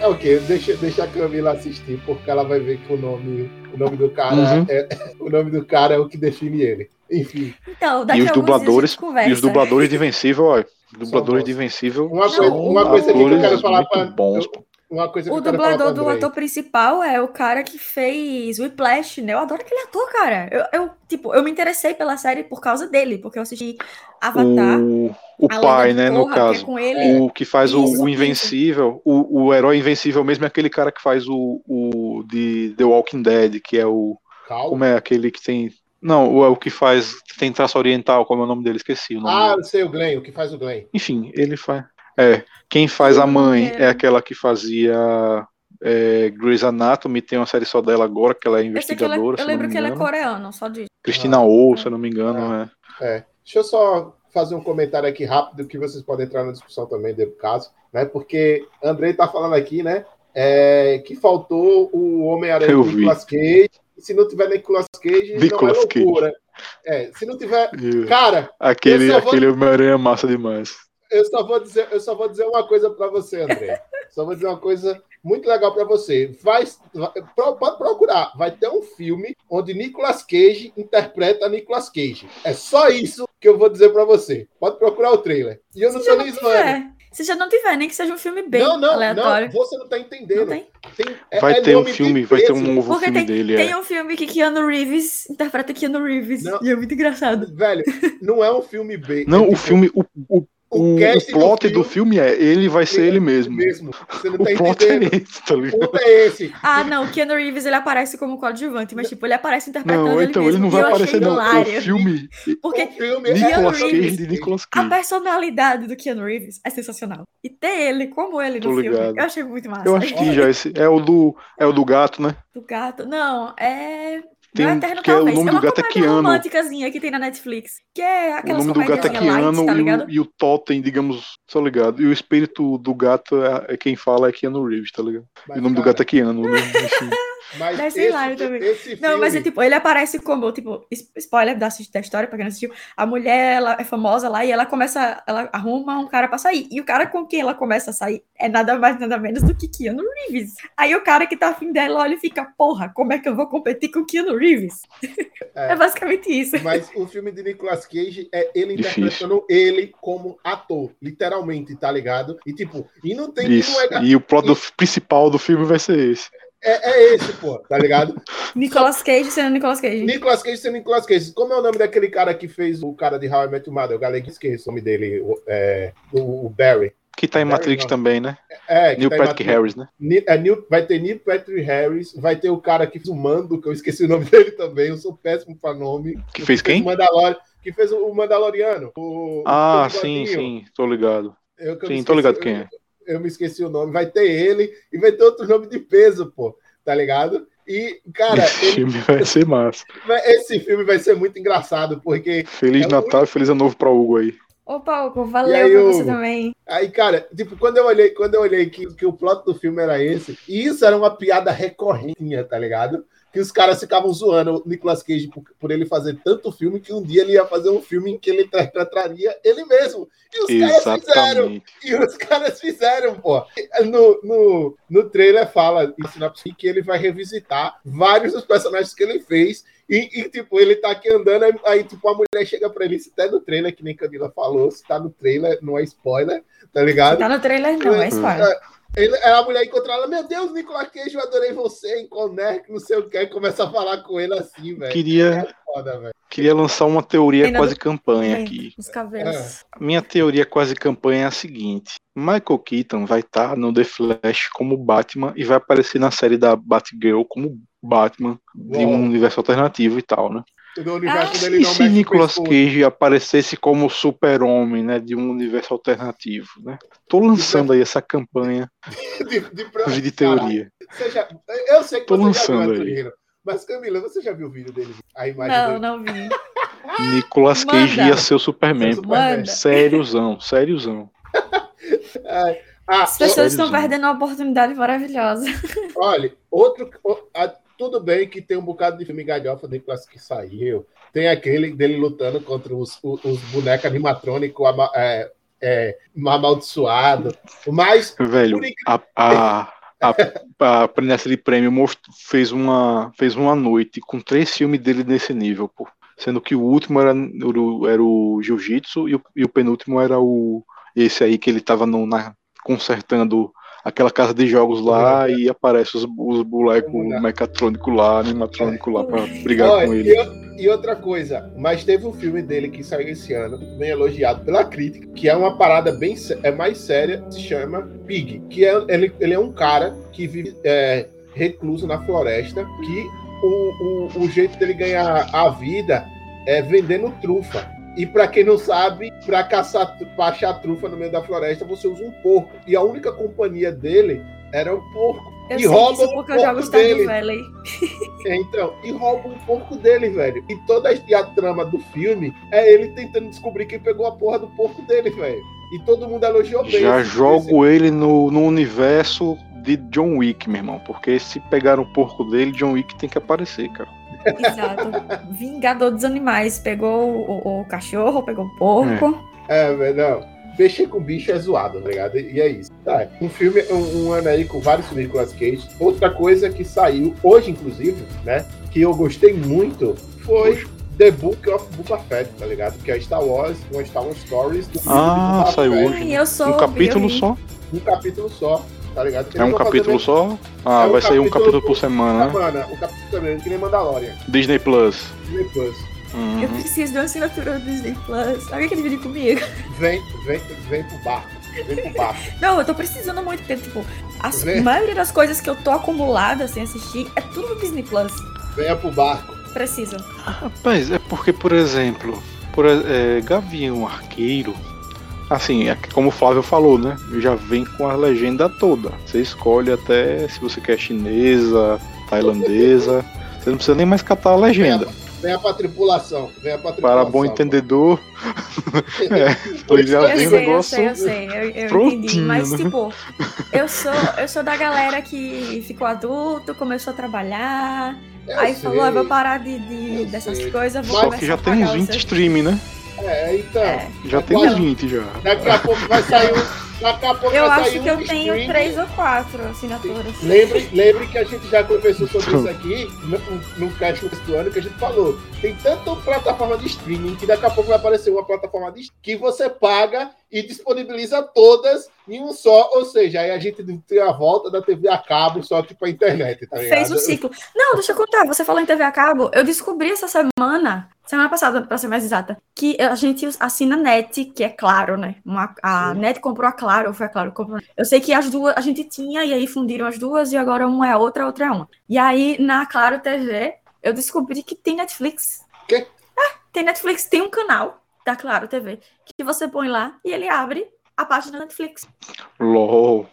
é, ok, deixa, deixa a Camila assistir, porque ela vai ver que o nome, o nome do cara Uhum. é, *laughs* o nome do cara é o que define ele. Enfim, Então, daqui E os dubladores, e os dubladores de Invencível, ó. Dubladores de Invencível. Uma são coisa- uma coisa que eu quero falar muito pra- bons. eu- uma coisa que O dublador do ator principal é o cara que fez Whiplash, né? Eu adoro aquele ator, cara. Eu, eu, tipo, eu me interessei pela série por causa dele, porque eu assisti Avatar. O, o pai, né, de no Korra, que é caso. com ele. O que faz o- o. Invencível, o, o herói invencível mesmo é aquele cara que faz o, o de The Walking Dead, que é o. Cal? Como é aquele que tem. Não, o, é o que faz. tem traço oriental, como é o nome dele? Esqueci o nome Ah, dele. eu sei o Glenn, o que faz o Glenn. Enfim, ele faz. É. Quem faz a mãe quero. é aquela que fazia é, Grey's Anatomy, tem uma série só dela agora, que ela é é- investigadora. eu se eu lembro que ele é coreano, só disso. Cristina Ah, Oh, se eu não me engano, é. É. Deixa eu só fazer um comentário aqui rápido que vocês podem entrar na discussão também do caso, né? Porque Andrei tá falando aqui, né? é, que faltou o Homem-Aranha do vi. Nicolas Cage. Se não tiver Nicolas Cage, Nicolas não é loucura. É, se não tiver. Cara, Aquele, só vou- aquele Homem-Aranha é massa demais. Eu só vou dizer, eu só vou dizer uma coisa para você, André. só vou dizer uma coisa muito legal para você. Vai, vai- pode procurar. Vai ter um filme onde Nicolas Cage interpreta Nicolas Cage. É só isso que eu vou dizer para você. Pode procurar o trailer. E eu não não nem. Se já não tiver, nem que seja um filme bem Não, não, aleatório. não. Você não tá entendendo. Não tem? Tem- é- Vai é ter um filme, vai ter um novo Porque filme tem, dele. tem É. um filme que Keanu Reeves interpreta Keanu Reeves. Não. E é muito engraçado. Velho, não é um filme B. Não, é o tipo, filme, o, o, o, o do plot do filme é ele vai ser ele mesmo. mesmo. Você não O tá plot é esse, tá O ligado? ponto é esse. Ah, não, o Keanu Reeves ele aparece como coadjuvante, mas tipo, ele aparece interpretando Não, ele então mesmo. ele não vai aparecer, não. O hilário. filme *laughs* Porque o filme é Nicolas Cage de Nicolas a Cage. personalidade do Keanu Reeves é sensacional. E ter ele como ele Tô no filme, eu achei muito massa. Eu acho que já esse é o do é o do gato, né? Do gato. Não, é. Tem não é um- Eterno que é o nome é do uma gato é Keanu. românticazinha que tem na Netflix. Que é O aquelas nome do gato é light, Keanu tá e, o, e o totem, digamos, tô ligado. E o espírito do gato é, é quem fala é Keanu Reeves, tá ligado? Mas, e o nome do cara, gato é Keanu, né? Enfim. *laughs* Mas Deve esse, também. esse Não, mas é filme- tipo, ele aparece como, tipo, spoiler da, da história, pra quem não assistiu, a mulher, ela é famosa lá e ela começa, ela arruma um cara pra sair. E o cara com quem ela começa a sair é nada mais, nada menos do que Keanu Reeves. Aí o cara que tá afim dela olha e fica, porra, como é que eu vou competir com Keanu Reeves? É, *laughs* É. basicamente isso. Mas o filme de Nicolas Cage é ele Difícil. interpretando ele como ator, literalmente, tá ligado? E tipo, e não tem e Isso. não é, E o plot do- principal do filme vai ser esse. É, é esse, pô, tá ligado? Nicolas Cage sendo Nicolas Cage. Nicolas Cage sendo Nicolas Cage. Como é o nome daquele cara que fez o cara de How I Met Your Mother? O galego esqueci o nome dele, o, é, o, o Barry. Que tá em Barry Matrix não. também, né? É, Neil tá Patrick Matrix. Harris, né? Ni- é, Neil- vai ter Neil Patrick Harris, vai ter o cara que fez o Mando, que eu esqueci o nome *laughs* dele também, eu sou péssimo pra nome. Que fez Que fez quem? o que fez o Mandaloriano. O, Ah, o sim, sim, tô ligado. Eu, Sim, tô ligado quem é. Eu, me esqueci o nome. Vai ter ele e vai ter outro nome de peso, pô. Tá ligado? E, cara, Esse ele- filme vai ser massa. esse filme vai ser muito engraçado, porque Feliz É Natal e Feliz Ano Novo pra Hugo aí. Opa, Hugo, valeu aí, pra você Hugo? também. Aí, cara, tipo, quando eu olhei, quando eu olhei que, que o plot do filme era esse, e isso era uma piada recorrente, tá ligado? Que os caras ficavam zoando o Nicolas Cage por, por ele fazer tanto filme que um dia ele ia fazer um filme em que ele interpretaria ele mesmo. E os caras fizeram. Exatamente. E os caras fizeram, pô. No, no, no trailer fala em sinopse que ele vai revisitar vários dos personagens que ele fez. E, e, tipo, ele tá aqui andando, aí, aí, tipo, a mulher chega pra ele, se tá no trailer, que nem Camila falou, se tá no trailer, não é spoiler, tá ligado? Tá no trailer, não, é spoiler. Ele, a mulher encontra ela, meu Deus, Nicolas Cage, eu adorei você, em Conner, não sei o que, e começa a falar com ele assim, velho. Queria, É foda, queria lançar uma teoria Ainda quase do- campanha aqui. Os cabelos. É. Minha teoria quase campanha é a seguinte: Michael Keaton vai estar no The Flash como Batman e vai aparecer na série da Batgirl como Batman de Uau. um universo alternativo e tal, né? No universo Ah, dele E não se mexe o Nicolas. Cage aparecesse como super-homem, né, de um universo alternativo, né? Tô lançando aí essa campanha *laughs* de, de, de, de teoria. Você já- eu sei que Tô você já lançando viu aí. Mas Camila, você já viu o vídeo dele? A imagem Não, dele? não vi. *laughs* Nicolas Cage ia ser o Superman. Seu Superman. Manda. Sériozão, sériozão. *laughs* Ah, As pessoas estão perdendo uma oportunidade maravilhosa. Olha, outro. o- a- tudo bem que tem um bocado de filme galhofa Nicolas que saiu. Tem aquele dele lutando contra os, os, os bonecos animatrônicos é, é, amaldiçoados. Mas Velho, a, a, a, a Nessa Prêmio fez uma, fez uma noite com três filmes dele nesse nível, pô. Sendo que o último era, era o, Jiu-Jitsu e o, e o penúltimo era o esse aí que ele tava no, na, consertando aquela casa de jogos lá e aparece os, os bonecos Boneco. mecatrônicos lá, animatrônicos lá pra brigar Olha, com e, ele. o- e outra coisa, mas teve um filme dele que saiu esse ano, bem elogiado pela crítica, que é uma parada bem é mais séria, se chama Pig, que é, ele, ele é um cara que vive é, recluso na floresta, que o, o, o jeito dele ganhar a vida é vendendo trufa. E pra quem não sabe, pra caçar, pra achar trufa no meio da floresta, você usa um porco. E a única companhia dele era um porco. Eu E sei rouba disso o Stardew dele. *laughs* Então, e rouba um porco dele, velho. E toda a, a trama do filme é ele tentando descobrir quem pegou a porra do porco dele, velho. E todo mundo elogiou bem. Já esse- jogo ele no, no universo de John Wick, meu irmão. Porque se pegar o porco dele, John Wick tem que aparecer, cara. Exato. Vingador dos animais. Pegou o, o cachorro, pegou o porco. É, velho, não. Mexer com bicho é zoado, tá ligado? E é isso. Tá, um filme, um, um ano aí com vários filmes de Nicolas Cage. Outra coisa que saiu hoje, inclusive, né? Que eu gostei muito foi. The Book of Boba Fett, tá ligado? Que é Star Wars, uma Star Wars Stories do filme Ah, saiu Fett, hoje. Sim, eu sou. Um capítulo só? Um capítulo só, tá ligado? Que É um capítulo só? Ah, É um vai sair um capítulo por por semana, né? o capítulo também, que nem Mandalorian. Disney Plus. Disney Plus. Uhum. Eu preciso de uma assinatura do Disney Plus. Alguém quer dividir comigo? Vem, vem, vem pro barco. Vem pro barco. *laughs* Não, eu tô precisando muito, porque, tipo, a maioria das coisas que eu tô acumulada sem assistir é tudo no Disney Plus. Venha pro barco. Preciso. Rapaz, é porque, por exemplo, por, é, Gavião Arqueiro, assim, é que como o Flávio falou, né? Já vem com a legenda toda. Você escolhe até se você quer chinesa, tailandesa. Você não precisa nem mais catar a legenda. Venha pra tripulação. Venha pra tripulação. Para bom entendedor. *laughs* é, ele já Eu vem sei, eu negócio. sei, eu sei, eu, eu prontinho, entendi. Mas, né? tipo, eu sou, eu sou da galera que ficou adulto, começou a trabalhar, Eu aí sei. falou, ah, vou parar de, de- Eu dessas sei. coisas, vou Só começar que já a tem uns os 20 seus- streaming, né? É, então. É. Já tem uns 20 já. Daqui a pouco vai sair um. Daqui a pouco Eu vai acho sair que um eu tenho stream. três ou quatro assinaturas. Lembre, lembre que a gente já conversou sobre isso aqui no, no cast do ano que a gente falou. Tem tanta plataforma de streaming que daqui a pouco vai aparecer uma plataforma de que você paga e disponibiliza todas em um só. Ou seja, aí a gente tem a volta da TV a cabo só que pra internet, tá ligado? Fez o ciclo. Não, deixa eu contar. Você falou em TV a cabo. Eu descobri essa semana, semana passada, pra ser mais exata, que a gente assina net, que é claro, né? Uma- a Sim. net comprou a Claro, foi a Claro que comprou. Eu sei que as duas, a gente tinha, e aí fundiram as duas, e agora uma é a outra, a outra é uma. E aí, na Claro TV, eu descobri que tem Netflix. Quê? É, tem Netflix, tem um canal da Claro TV, que você põe lá e ele abre a página da Netflix. LOL.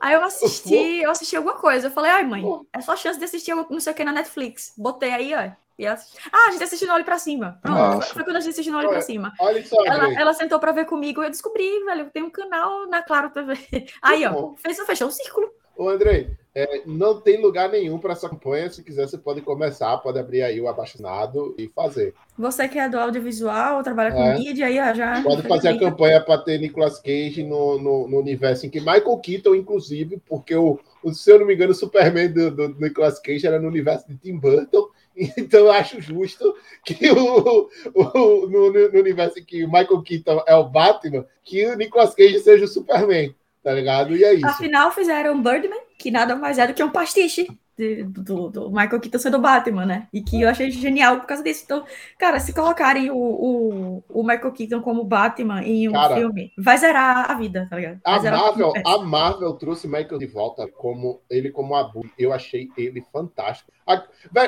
Aí eu assisti, eu assisti alguma coisa. Eu falei, ai, mãe, é só chance de assistir alguma- não sei o que na Netflix. Botei aí, ó. E ela Ah, a gente assistiu no Olho Pra Cima. Pronto, foi- quando a gente assistiu no Olho Pra Cima. Olha só, Ela, ela sentou pra ver comigo e eu descobri, velho, tem um canal na Claro TV. *laughs* Aí, ó, bom. fez, fechou o círculo. Ô, Andrei, é, não tem lugar nenhum para essa campanha. Se quiser, você pode começar, pode abrir aí o abaixinado e fazer. Você que é do audiovisual, trabalha com É. mídia, aí, ó, já. Pode fazer a campanha para ter Nicolas Cage no, no, no universo em que Michael Keaton, inclusive, porque o, o se eu não me engano, o Superman do, do Nicolas Cage era no universo de Tim Burton. *laughs* Então eu acho justo que o, o- no, no universo que o Michael Keaton é o Batman, que o Nicolas Cage seja o Superman. tá ligado? E é isso. Afinal, fizeram Birdman, que nada mais é do que um pastiche de, do, do, Michael Keaton sendo Batman, né? E que eu achei genial por causa disso. Então, cara, se colocarem o, o, o Michael Keaton como Batman em um cara, filme, vai zerar a vida, tá ligado? a Marvel, a Marvel trouxe Michael de volta como ele como Abu. Eu achei ele fantástico. A,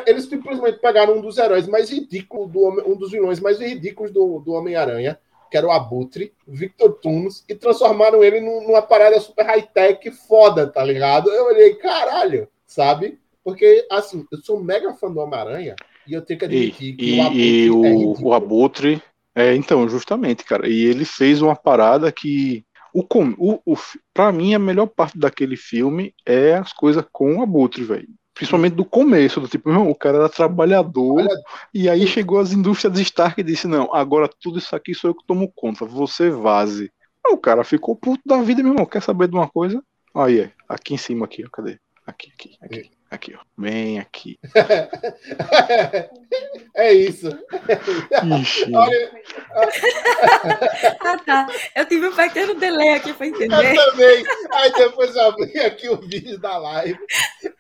eles simplesmente pegaram um dos heróis mais ridículos do um dos vilões mais ridículos do, do Homem-Aranha que era o Abutre, Victor Tunes, e transformaram ele numa parada super high-tech foda, tá ligado? Eu olhei, caralho, sabe? Porque, assim, eu sou mega fã do Homem-Aranha e eu tenho que admitir e, que e, o Abutre. E o, é o Abutre. É, então, justamente, cara. E ele fez uma parada que. O, o, o, pra mim, a melhor parte daquele filme é as coisas com o Abutre, velho. Principalmente do começo, do tipo, o cara era trabalhador, Olha, e aí chegou as indústrias de Stark e disse: Não, agora tudo isso aqui sou eu que tomo conta, você vaze. Aí o cara ficou puto da vida, meu irmão. Quer saber de uma coisa? Aí é, aqui em cima, aqui, ó, cadê? Aqui, aqui, aqui. Aqui, ó. Bem aqui. *laughs* é isso. Ixi. *laughs* Olha... ah, tá. Eu tive um pequeno delay aqui para *laughs* entender. Eu também. Aí depois eu abri aqui o vídeo da live.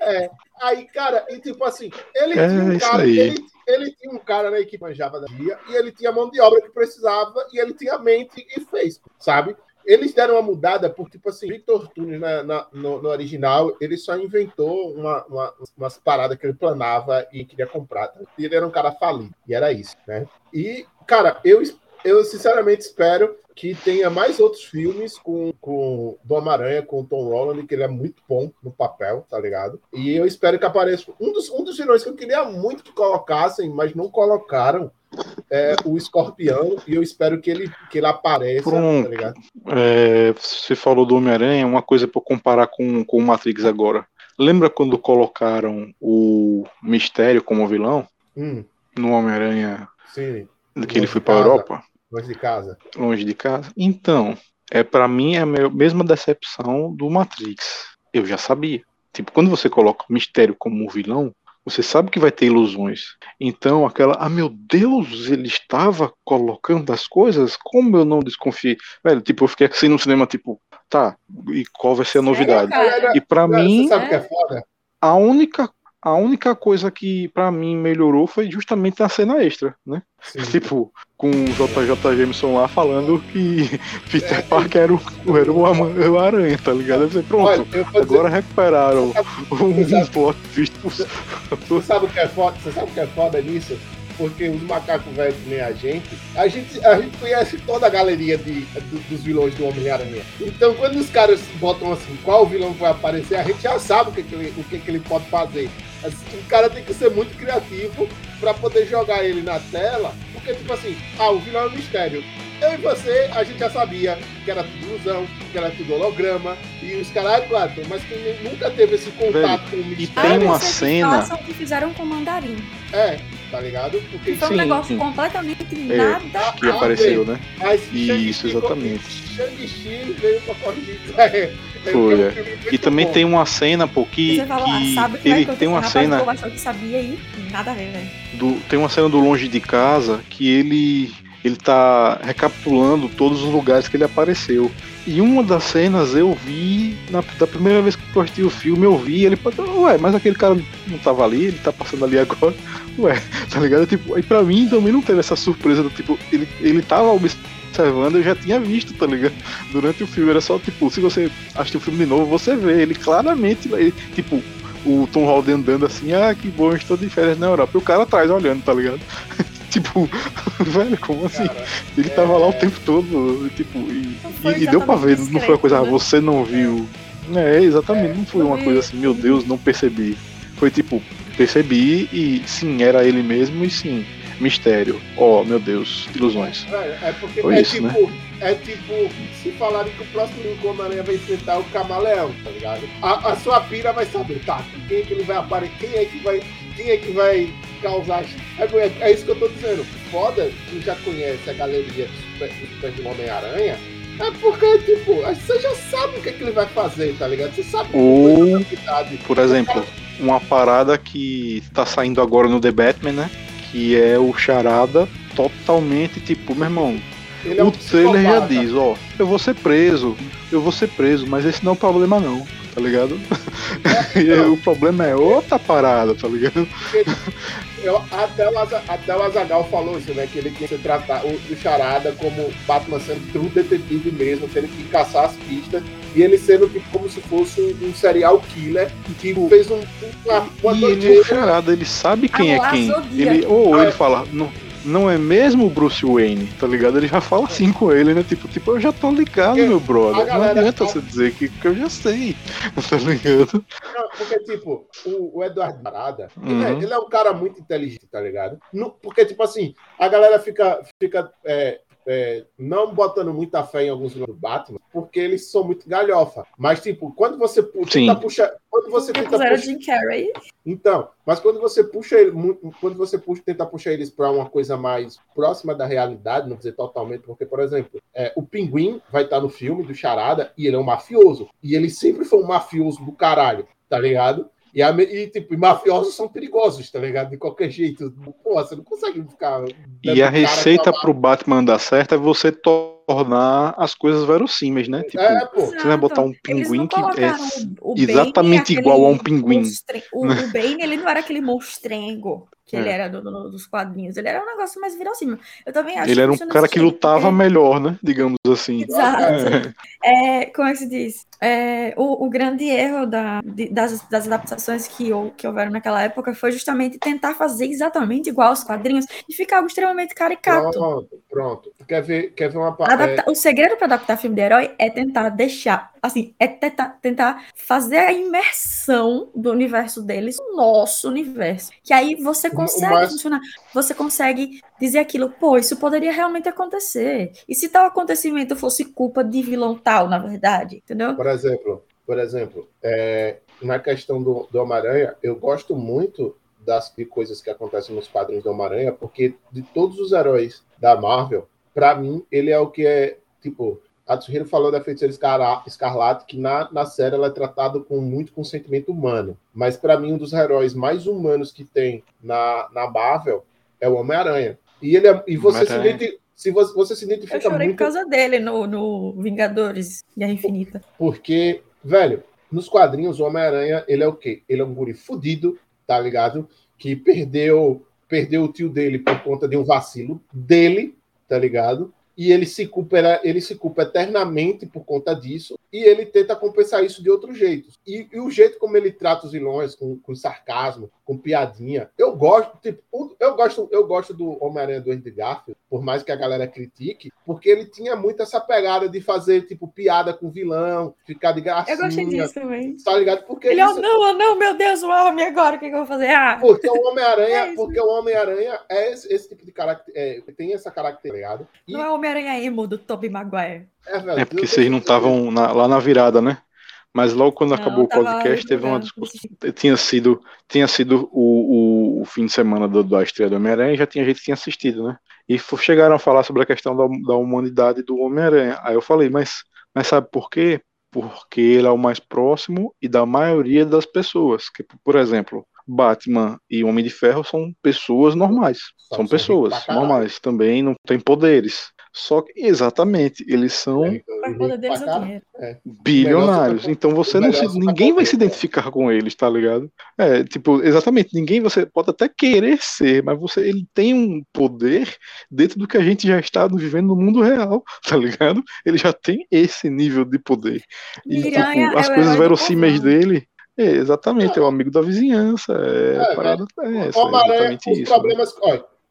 É. Aí, cara, e tipo assim, ele é tinha um cara, ele, ele, tinha um cara na equipe manjava da dia e ele tinha mão de obra que precisava e ele tinha mente e fez, sabe? Eles deram uma mudada porque, tipo assim, Victor Tunes na, na, no, no, original, ele só inventou uma, uma, umas paradas que ele planava e queria comprar. Tá? Ele era um cara falido, e era isso, né? E, cara, eu, eu sinceramente espero que tenha mais outros filmes com, com do Homem-Aranha, com o Tom Holland, que ele é muito bom no papel, tá ligado? E eu espero que apareça um dos, um dos vilões que eu queria muito que colocassem, mas não colocaram, é, o escorpião e eu espero que ele, que ele apareça. Pronto. Tá é, você falou do Homem-Aranha, uma coisa para comparar com, com o Matrix agora. Lembra quando colocaram o Mistério como vilão? Hum. No Homem-Aranha. Sim. Que ele foi para Europa? Longe de casa. Longe de casa. Então, é para mim é a mesma decepção do Matrix. Eu já sabia. Tipo, quando você coloca o Mistério como vilão, você sabe que vai ter ilusões. Então, aquela, ah, meu Deus, ele estava colocando as coisas? Como eu não desconfiei? Velho, tipo, eu fiquei assim no cinema, tipo, tá, e qual vai ser a novidade? e para mim, sabe que é foda? a única a única coisa que para mim melhorou foi justamente a cena extra, né? Sim. Tipo, com o JJ Jameson lá falando que *laughs* Peter é, Parker era o, era o, o Aranha, tá ligado? Eu falei, pronto, Olha, eu agora dizer, recuperaram *laughs* um plot twist. Você sabe o que é foda? Você sabe o que é foda nisso? Porque os macacos velhos nem a gente, a gente, a gente conhece toda a galeria de, dos vilões do Homem-Aranha. Então, quando os caras botam assim, qual vilão vai aparecer, a gente já sabe o que, que, ele, o que, que ele pode fazer. Assim, o cara tem que ser muito criativo para poder jogar ele na tela, porque, tipo assim, ah, o vilão é um mistério. Eu e você, a gente já sabia que era tudo ilusão, que era tudo holograma, e os caras quatro, mas quem nunca teve esse contato Velho, com o mistério. E tem uma cena. que fizeram com o mandarim. É, tá ligado? Porque foi um negócio sim. completamente é, nada. Que apareceu, né? Mas Isso, exatamente. Shang-Chi veio pra corrigir. *laughs* É, foi, é. E também bom. tem uma cena, pô, que, falou, que, ah, que ele tem uma cena. Que sabia e nada a ver, velho. Do, tem uma cena do longe de casa que ele ele tá recapitulando todos os lugares que ele apareceu. E uma das cenas eu vi, na, da primeira vez que eu assisti o filme, eu vi ele, ué, mas aquele cara não tava ali, ele tá passando ali agora. Ué, tá ligado? Tipo, aí pra mim também não teve essa surpresa do tipo, ele, ele tava observando, eu já tinha visto, tá ligado? Durante o filme, era só tipo, se você assistir o filme de novo, você vê ele claramente, ele, tipo, o Tom Holland andando assim, ah, que bom, estou de férias na Europa. E o cara atrás olhando, tá ligado? *laughs* tipo, *laughs* velho, como assim? Cara, ele é... tava lá o tempo todo, tipo, e, e, e deu pra ver, não foi uma coisa, ah, né? você não viu. É, exatamente, é, não foi uma coisa assim, meu Deus, não percebi. Foi tipo, percebi e sim, era ele mesmo e sim, mistério. Oh, meu Deus, ilusões. É, é porque Foi é isso, tipo, né? é tipo, se falarem que o próximo Homem-Aranha vai enfrentar o Camaleão, tá ligado? A, a, sua pira vai saber, tá, quem é que ele vai aparecer, quem é que vai, quem é que vai causar. É, é, é isso que eu tô dizendo. Foda, quem já conhece a galeria do Super, do Homem-Aranha, é porque, tipo, você já sabe o que, é que ele vai fazer, tá ligado? Você sabe Ou, por exemplo, uma parada que tá saindo agora no The Batman, né? Que é o Charada totalmente, tipo, meu irmão, ele é o um trailer já diz, ó, eu vou ser preso, eu vou ser preso, mas esse não é o problema não, tá ligado? *laughs* Não. o problema é outra parada, tá ligado? Eu, até, o, Aza- até o Azagal falou isso, né? Que ele tinha que tratar o, o Charada como Batman sendo true detetive mesmo, tendo que caçar as pistas. E ele sendo tipo, como se fosse um, um serial killer que fez um, uma, uma E ele é charada, ele sabe quem é quem. Ele, ou Ah, ele é. fala, não, não é mesmo o Bruce Wayne, tá ligado? Ele já fala assim com ele, né? Tipo, tipo, eu já tô ligado, Porque meu brother. não adianta você dizer que, que eu já sei, *laughs* tá ligado? Não, porque, tipo, o, o Eduardo Barada, ele, é, Uhum. ele é um cara muito inteligente, tá ligado? Não- porque, tipo assim, a galera fica, fica é, é, não botando muita fé em alguns do Batman, porque eles são muito galhofa. Mas, tipo, quando você pu- Sim. tenta puxar. Quando você tenta puxar. Jim Carrey. Então, mas quando você puxa quando você puxa, tenta puxar eles para uma coisa mais próxima da realidade, não dizer totalmente, porque, por exemplo, é, o Pinguim vai estar no filme do Charada e ele é um mafioso. E ele sempre foi um mafioso do caralho, tá ligado? E, a e, tipo, e mafiosos são perigosos, tá ligado? De qualquer jeito. Pô, você não consegue ficar. E a receita pro Batman dar certo é você tornar as coisas verossímeis, né? Tipo, É, pô. você vai botar um pinguim que é Bane, exatamente aquele igual a um pinguim. monstre- O, o Bane, ele não era aquele monstrengo que ele É. era do- do- dos quadrinhos. Ele era um negócio mais verossímil. Eu também acho Ele era um cara que lutava melhor, né? Digamos assim. Exato. É, como é que se diz? É, o, o grande erro da- de- das, das adaptações que, hou- que houveram naquela época foi justamente tentar fazer exatamente igual aos quadrinhos e ficar algo extremamente caricato. Pronto, pronto. Quer ver, quer ver uma pa- Adapta- O segredo para adaptar filme de herói é tentar deixar, assim, é tentar, tentar fazer a imersão do universo deles no nosso universo. Que aí você O- o consegue mais- funcionar, você consegue dizer aquilo, pô, isso poderia realmente acontecer. E se tal acontecimento fosse culpa de vilão tal, na verdade, entendeu? Por exemplo, por exemplo, é, na questão do, do Homem-Aranha, eu gosto muito das de coisas que acontecem nos quadrinhos do Homem-Aranha, porque de todos os heróis da Marvel, pra mim, ele é o que é, tipo, a Tsuhiro falou da Feiticeira Escarla- Escarlate, que na, na série ela é tratada com muito com sentimento humano. Mas pra mim, um dos heróis mais humanos que tem na, na Marvel é o Homem-Aranha. E, ele é- e você se, Homem-Aranha. identi- se você, você se Eu identifica chorei muito por causa dele no, no Vingadores Guerra Infinita. Porque, velho, nos quadrinhos, o Homem-Aranha, ele é o quê? Ele é um guri fudido, tá ligado? Que perdeu, perdeu o tio dele por conta de um vacilo dele, tá ligado? E ele se culpa, ele se culpa eternamente por conta disso, e ele tenta compensar isso de outros jeitos. E, e o jeito como ele trata os vilões, com, com sarcasmo, com piadinha, eu gosto, tipo, eu gosto, eu gosto do Homem-Aranha do Andy Garfield, por mais que a galera critique, porque ele tinha muito essa pegada de fazer, tipo, piada com o vilão, ficar de gracinha, Eu gostei disso também. tá ligado? Porque Ele, oh isso- não, oh não, meu Deus, o homem agora, o que, que eu vou fazer? Ah, porque o Homem-Aranha, *laughs* É porque o Homem-Aranha é esse, esse tipo de caráter, é, tem essa característica, ligado? E, não é o Homem-Aranha emo do Tobey Maguire. é, velho, É porque vocês não estavam lá na virada, né? Mas logo quando Não, acabou o podcast, teve uma discussão. Tinha sido, tinha sido o, o, o fim de semana do, da estreia do Homem-Aranha e já tinha gente que tinha assistido, né? E chegaram a falar sobre a questão da, da humanidade do Homem-Aranha. Aí eu falei, mas, mas sabe por quê? Porque ele é o mais próximo e da maioria das pessoas. Que, por exemplo, Batman e Homem de Ferro são pessoas normais. São pessoas normais. Também não têm poderes. Só que, exatamente, eles são É, O poder deles é bilionários. Então você não se, ninguém vai se né? identificar com eles, tá ligado? É, tipo, exatamente, ninguém você pode até querer ser, mas você ele tem um poder dentro do que a gente já está vivendo no mundo real, *laughs* tá ligado? Ele já tem esse nível de poder. E Miranha tipo, as é o coisas verossímeis dele é, exatamente, é o amigo da vizinhança, é, É, parada é é Homem-Aranha, exatamente os isso. né? problemas.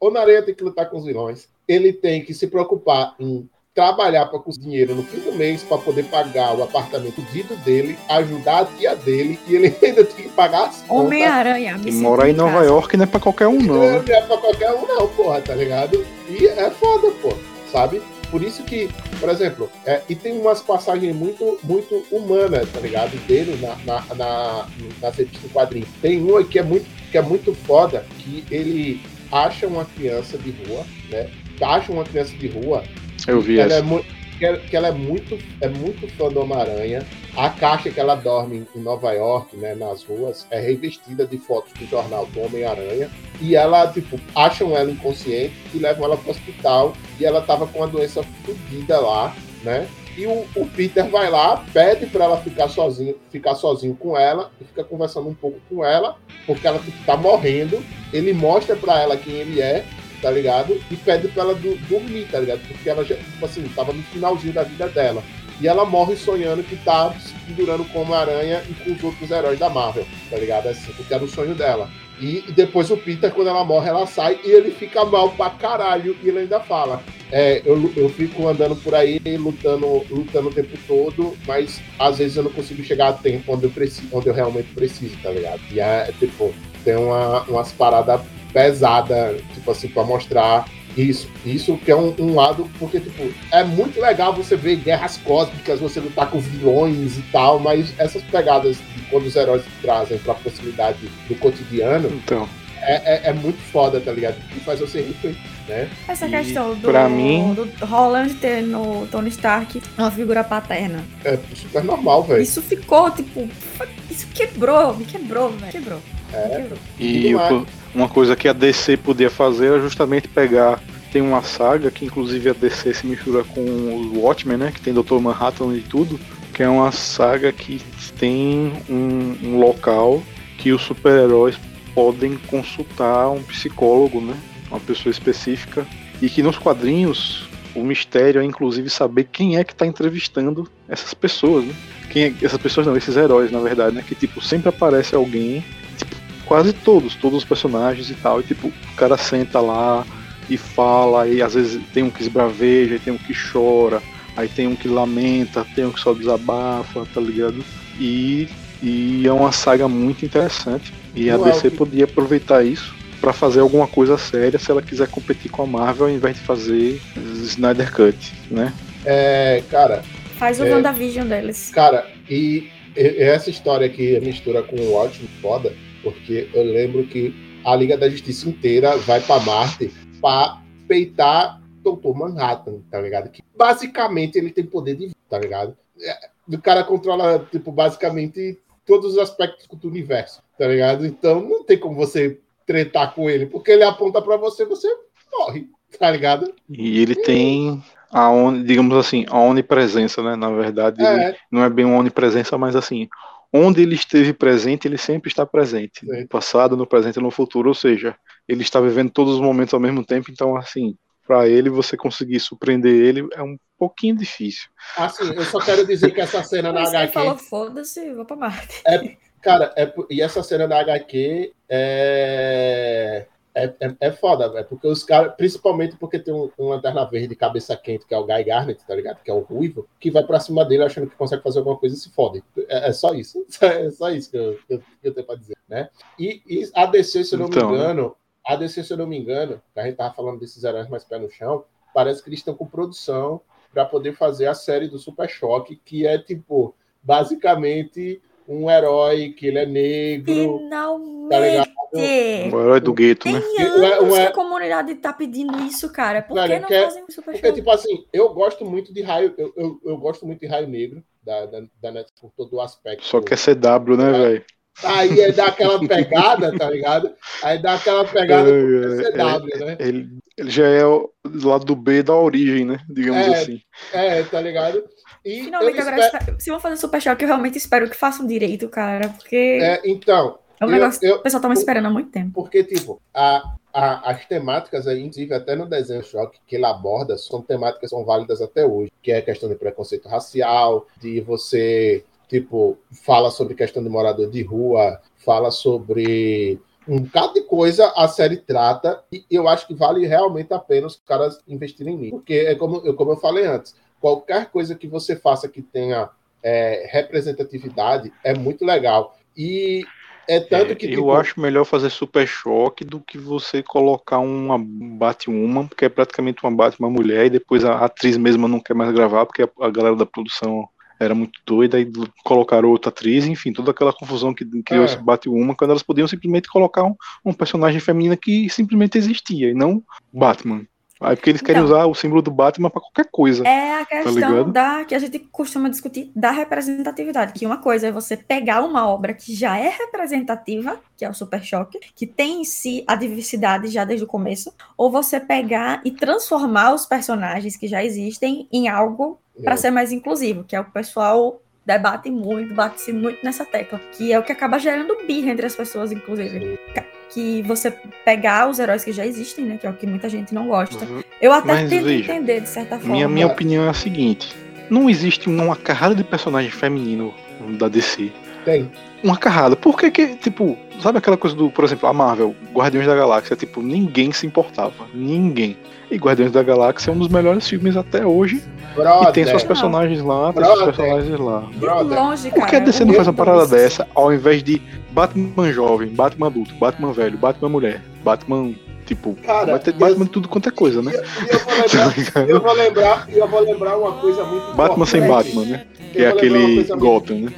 Olha, o Homem-Aranha tem que lutar com os vilões. Ele tem que se preocupar em trabalhar para conseguir dinheiro no fim do mês para poder pagar o apartamento dito dele, ajudar a tia dele e ele *laughs* ainda tem que pagar as contas. Homem-Aranha. E morar em Nova casa. York não é pra qualquer um, não, Não né? é pra qualquer um, não, porra, tá ligado? E é foda, pô, sabe? Por isso que, por exemplo, é, e tem umas passagens muito, muito humanas, tá ligado? Dele na, na, na, revistas do quadrinho. Tem uma que é muito, que é muito foda, que ele acha uma criança de rua, né? Acha uma criança de rua Eu vi ela é, essa. mu- que ela, que ela é, muito, é muito fã do Homem-Aranha. A caixa que ela dorme em Nova York, né, nas ruas, é revestida de fotos do jornal do Homem-Aranha. E ela, tipo, acham ela inconsciente e levam ela pro hospital. E ela tava com uma doença fodida lá, né? E o, o, Peter vai lá, pede para ela ficar sozinho, ficar sozinho com ela e fica conversando um pouco com ela, porque ela tipo, tá morrendo. Ele mostra para ela quem ele é tá ligado? E pede pra ela do, dormir, tá ligado? Porque ela já, tipo assim, tava no finalzinho da vida dela. E ela morre sonhando que tá se pendurando como aranha e com os outros heróis da Marvel, tá ligado? Assim, porque era o sonho dela. E depois o Peter, quando ela morre, ela sai e ele fica mal pra caralho. E ele ainda fala: é, eu, eu fico andando por aí lutando, lutando o tempo todo, mas às vezes eu não consigo chegar a tempo onde eu, preciso, onde eu realmente preciso, tá ligado? E é tipo, tem uma, umas paradas pesada, tipo assim, para mostrar isso. Isso que é um, um, lado, porque, tipo, é muito legal você ver guerras cósmicas, você lutar com vilões e tal, mas essas pegadas de quando os heróis trazem pra proximidade do cotidiano. Então. É, é, é muito foda, tá ligado? E faz você rir, né? Essa e questão do, pra mim... do Holland ter no Tony Stark uma figura paterna. É super normal, velho. Isso ficou, tipo, isso quebrou, me quebrou, velho. Quebrou. É, e uma coisa que a DC podia fazer era justamente pegar. Tem uma saga que inclusive a DC se mistura com o Watchmen, né? Que tem Dr. Manhattan e tudo. Que é uma saga que tem um, um local que os super-heróis podem consultar um psicólogo, né? Uma pessoa específica. E que nos quadrinhos o mistério é inclusive saber quem é que está entrevistando essas pessoas, né? Quem é, essas pessoas não, esses heróis, na verdade, né? Que tipo, sempre aparece alguém quase todos, todos os personagens e tal. E tipo, o cara senta lá e fala, e às vezes tem um que esbraveja, tem um que chora, aí tem um que lamenta, tem um que só desabafa, tá ligado? E, e é uma saga muito interessante. E a DC podia aproveitar isso para fazer alguma coisa séria se ela quiser competir com a Marvel ao invés de fazer Snyder Cut, né? É, cara. Faz o é, WandaVision deles. Cara, e, e essa história aqui mistura com o ótimo foda porque eu lembro que a Liga da Justiça inteira vai para Marte para peitar Doutor Manhattan, tá ligado? Que basicamente ele tem poder de tá ligado? É, o cara controla, tipo, basicamente todos os aspectos do universo, tá ligado? Então não tem como você tretar com ele, porque ele aponta para você, você morre, tá ligado? E ele tem a on, digamos assim, a onipresença, né? Na verdade, é. não é bem uma onipresença, mas assim, onde ele esteve presente, ele sempre está presente. No passado, no presente e no futuro. Ou seja, ele está vivendo todos os momentos ao mesmo tempo. Então, assim, para ele, você conseguir surpreender ele é um pouquinho difícil. Assim, eu só quero dizer que essa cena na HQ. falou, foda-se, vou pra Marte. É, cara, é, e essa cena da HQ é é, é, é foda, velho. Porque os caras, principalmente porque tem um, um lanterna verde cabeça quente, que é o Guy Garnet, tá ligado? Que é o ruivo, que vai pra cima dele achando que consegue fazer alguma coisa e se fode. É, é só isso. *laughs* É só isso que eu, que eu, que eu tenho pra dizer, né? E, e a DC, se eu não então... me engano, a DC, se eu não me engano, a gente tava falando desses heróis mais pé no chão, parece que eles estão com produção para poder fazer a série do Super Choque, que é tipo, basicamente um herói que ele é negro. Finalmente! Tá ligado? O herói do gueto, né? Tem anos que a comunidade tá pedindo isso, cara. Por que não fazem isso super Porque, tipo assim, eu gosto muito de raio, eu, eu, eu gosto muito de raio negro da, da, da Netflix por todo o aspecto. Só que é CW, né, é. velho? Aí é dar aquela *laughs* pegada, tá ligado? Aí dá aquela pegada é, CW, é, né? Ele, ele já é o lado do B da origem, né? Digamos é, assim. É, tá ligado? E Finalmente, agora, espero... se vão fazer Super Choque, eu realmente espero que façam direito, cara, porque... É, então... É um negócio eu, que o pessoal tá me esperando há muito tempo. Porque, tipo, a, a, as temáticas, aí, inclusive até no desenho Choque, que ele aborda, são temáticas que são válidas até hoje, que é a questão de preconceito racial, de você, tipo, fala sobre questão de morador de rua, fala sobre um bocado de coisa a série trata, e eu acho que vale realmente a pena os caras investirem nisso. Porque é como, como eu falei antes, qualquer coisa que você faça que tenha é, representatividade é muito legal. E é tanto é, que. Eu tipo... acho melhor fazer super choque do que você colocar uma Batwoman, porque é praticamente uma Batman mulher, e depois a atriz mesma não quer mais gravar, porque a, a galera da produção era muito doida, e colocaram outra atriz, enfim, toda aquela confusão que criou é. esse Batwoman, quando elas podiam simplesmente colocar um, um personagem feminino que simplesmente existia, e não Batman. Aí porque eles querem Então. usar o símbolo do Batman pra qualquer coisa. É a questão ligado? da que a gente costuma discutir da representatividade. Que uma coisa é você pegar uma obra que já é representativa, que é o Super Choque, que tem em si a diversidade já desde o começo, ou você pegar e transformar os personagens que já existem em algo para ser mais inclusivo, que é o que o pessoal debate muito, bate-se muito nessa tecla, que é o que acaba gerando birra entre as pessoas, inclusive. Que você pegar os heróis que já existem, né? Que é o que muita gente não gosta. Uhum. Eu até Mas tento veja, entender, de certa forma. Minha, minha opinião é a seguinte: não existe uma carrada de personagem feminino da DC. Tem. Uma carrada. Por que que, tipo, sabe aquela coisa do, por exemplo, a Marvel, Guardiões da Galáxia, tipo, ninguém se importava. Ninguém. E Guardiões da Galáxia é um dos melhores filmes até hoje. Brother, e tem suas personagens lá, tem seus Brother. personagens lá. Brother. longe, Por que a DC não eu- faz uma parada dessa ao invés de Batman jovem, Batman adulto, Batman velho, Batman mulher, Batman, tipo, Cara, vai ter eu- Batman de tudo quanto é coisa, né? E, e eu vou *laughs* Tá lembrar, eu vou lembrar, eu vou lembrar uma coisa muito Batman sem importante. Batman, né? Eu Que é aquele Gotham, né?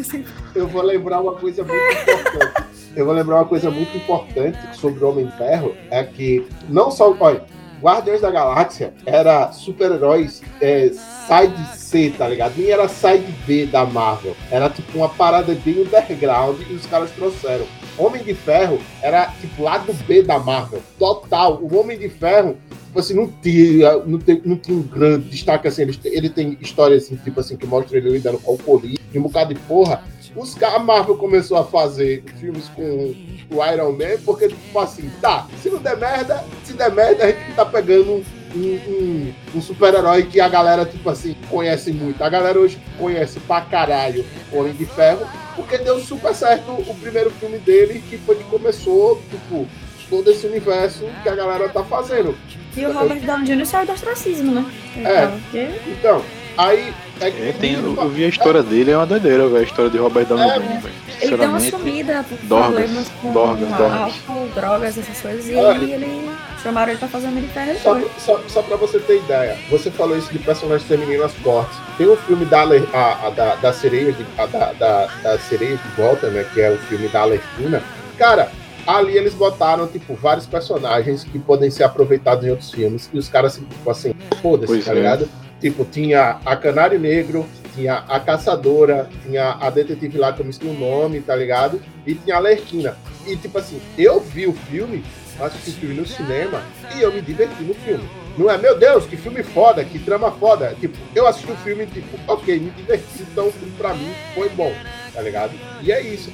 assim, Eu vou lembrar uma coisa muito importante. Eu vou lembrar uma coisa muito importante sobre o Homem de Ferro. É que não só. Olha, Guardiões da Galáxia era super-heróis é, side C, tá ligado? Nem era side B da Marvel. Era tipo uma parada bem underground e os caras trouxeram. Homem de Ferro era tipo lado B da Marvel. Total. O Homem de Ferro tipo assim, não tinha, não, tem, não tinha um grande destaque assim. Ele, ele tem histórias assim, tipo assim, que mostra ele lidando com alcoolismo, e um bocado de porra. Os, a Marvel começou a fazer filmes com o Iron Man, porque, tipo assim, tá, se não der merda, se der merda, a gente tá pegando um, um- um super-herói que a galera, tipo assim, conhece muito. A galera hoje conhece pra caralho o Homem de Ferro, porque deu super certo o primeiro filme dele, que foi que começou, tipo, todo esse universo que a galera tá fazendo. E o Robert Downey Jr. saiu do ostracismo, né? É. Porque Então, aí. É, que- É, tem, eu, eu vi a história dele, é uma doideira, velho. A história de Robert Downey É, Jr., ele deu uma sumida por Dorgas, problemas com Dorgas, Dorgas. álcool, drogas, essas coisas. E É. aí ele chamaram ele pra fazer Homem de Ferro e Só, só, só pra você ter ideia, você falou isso de personagens femininas fortes. Tem um filme da, Ale- a, a, da, da sereia de, a, da, da, da sereia de volta, né? Que é o filme da Alerquina. Cara, ali eles botaram, tipo, vários personagens que podem ser aproveitados em outros filmes. E os caras, tipo assim, foda-se, tá é. Tipo, tinha a Canário Negro, tinha a Caçadora, tinha a detetive lá que eu me esqueci o nome, tá ligado? E tinha a Alerquina. E, tipo assim, eu vi o filme, assisti o filme no cinema, e eu me diverti no filme. Não é, meu Deus, que filme foda, que trama foda. Tipo, eu assisti o filme, tipo, ok, me diverti, então pra mim foi bom, tá ligado? E é isso.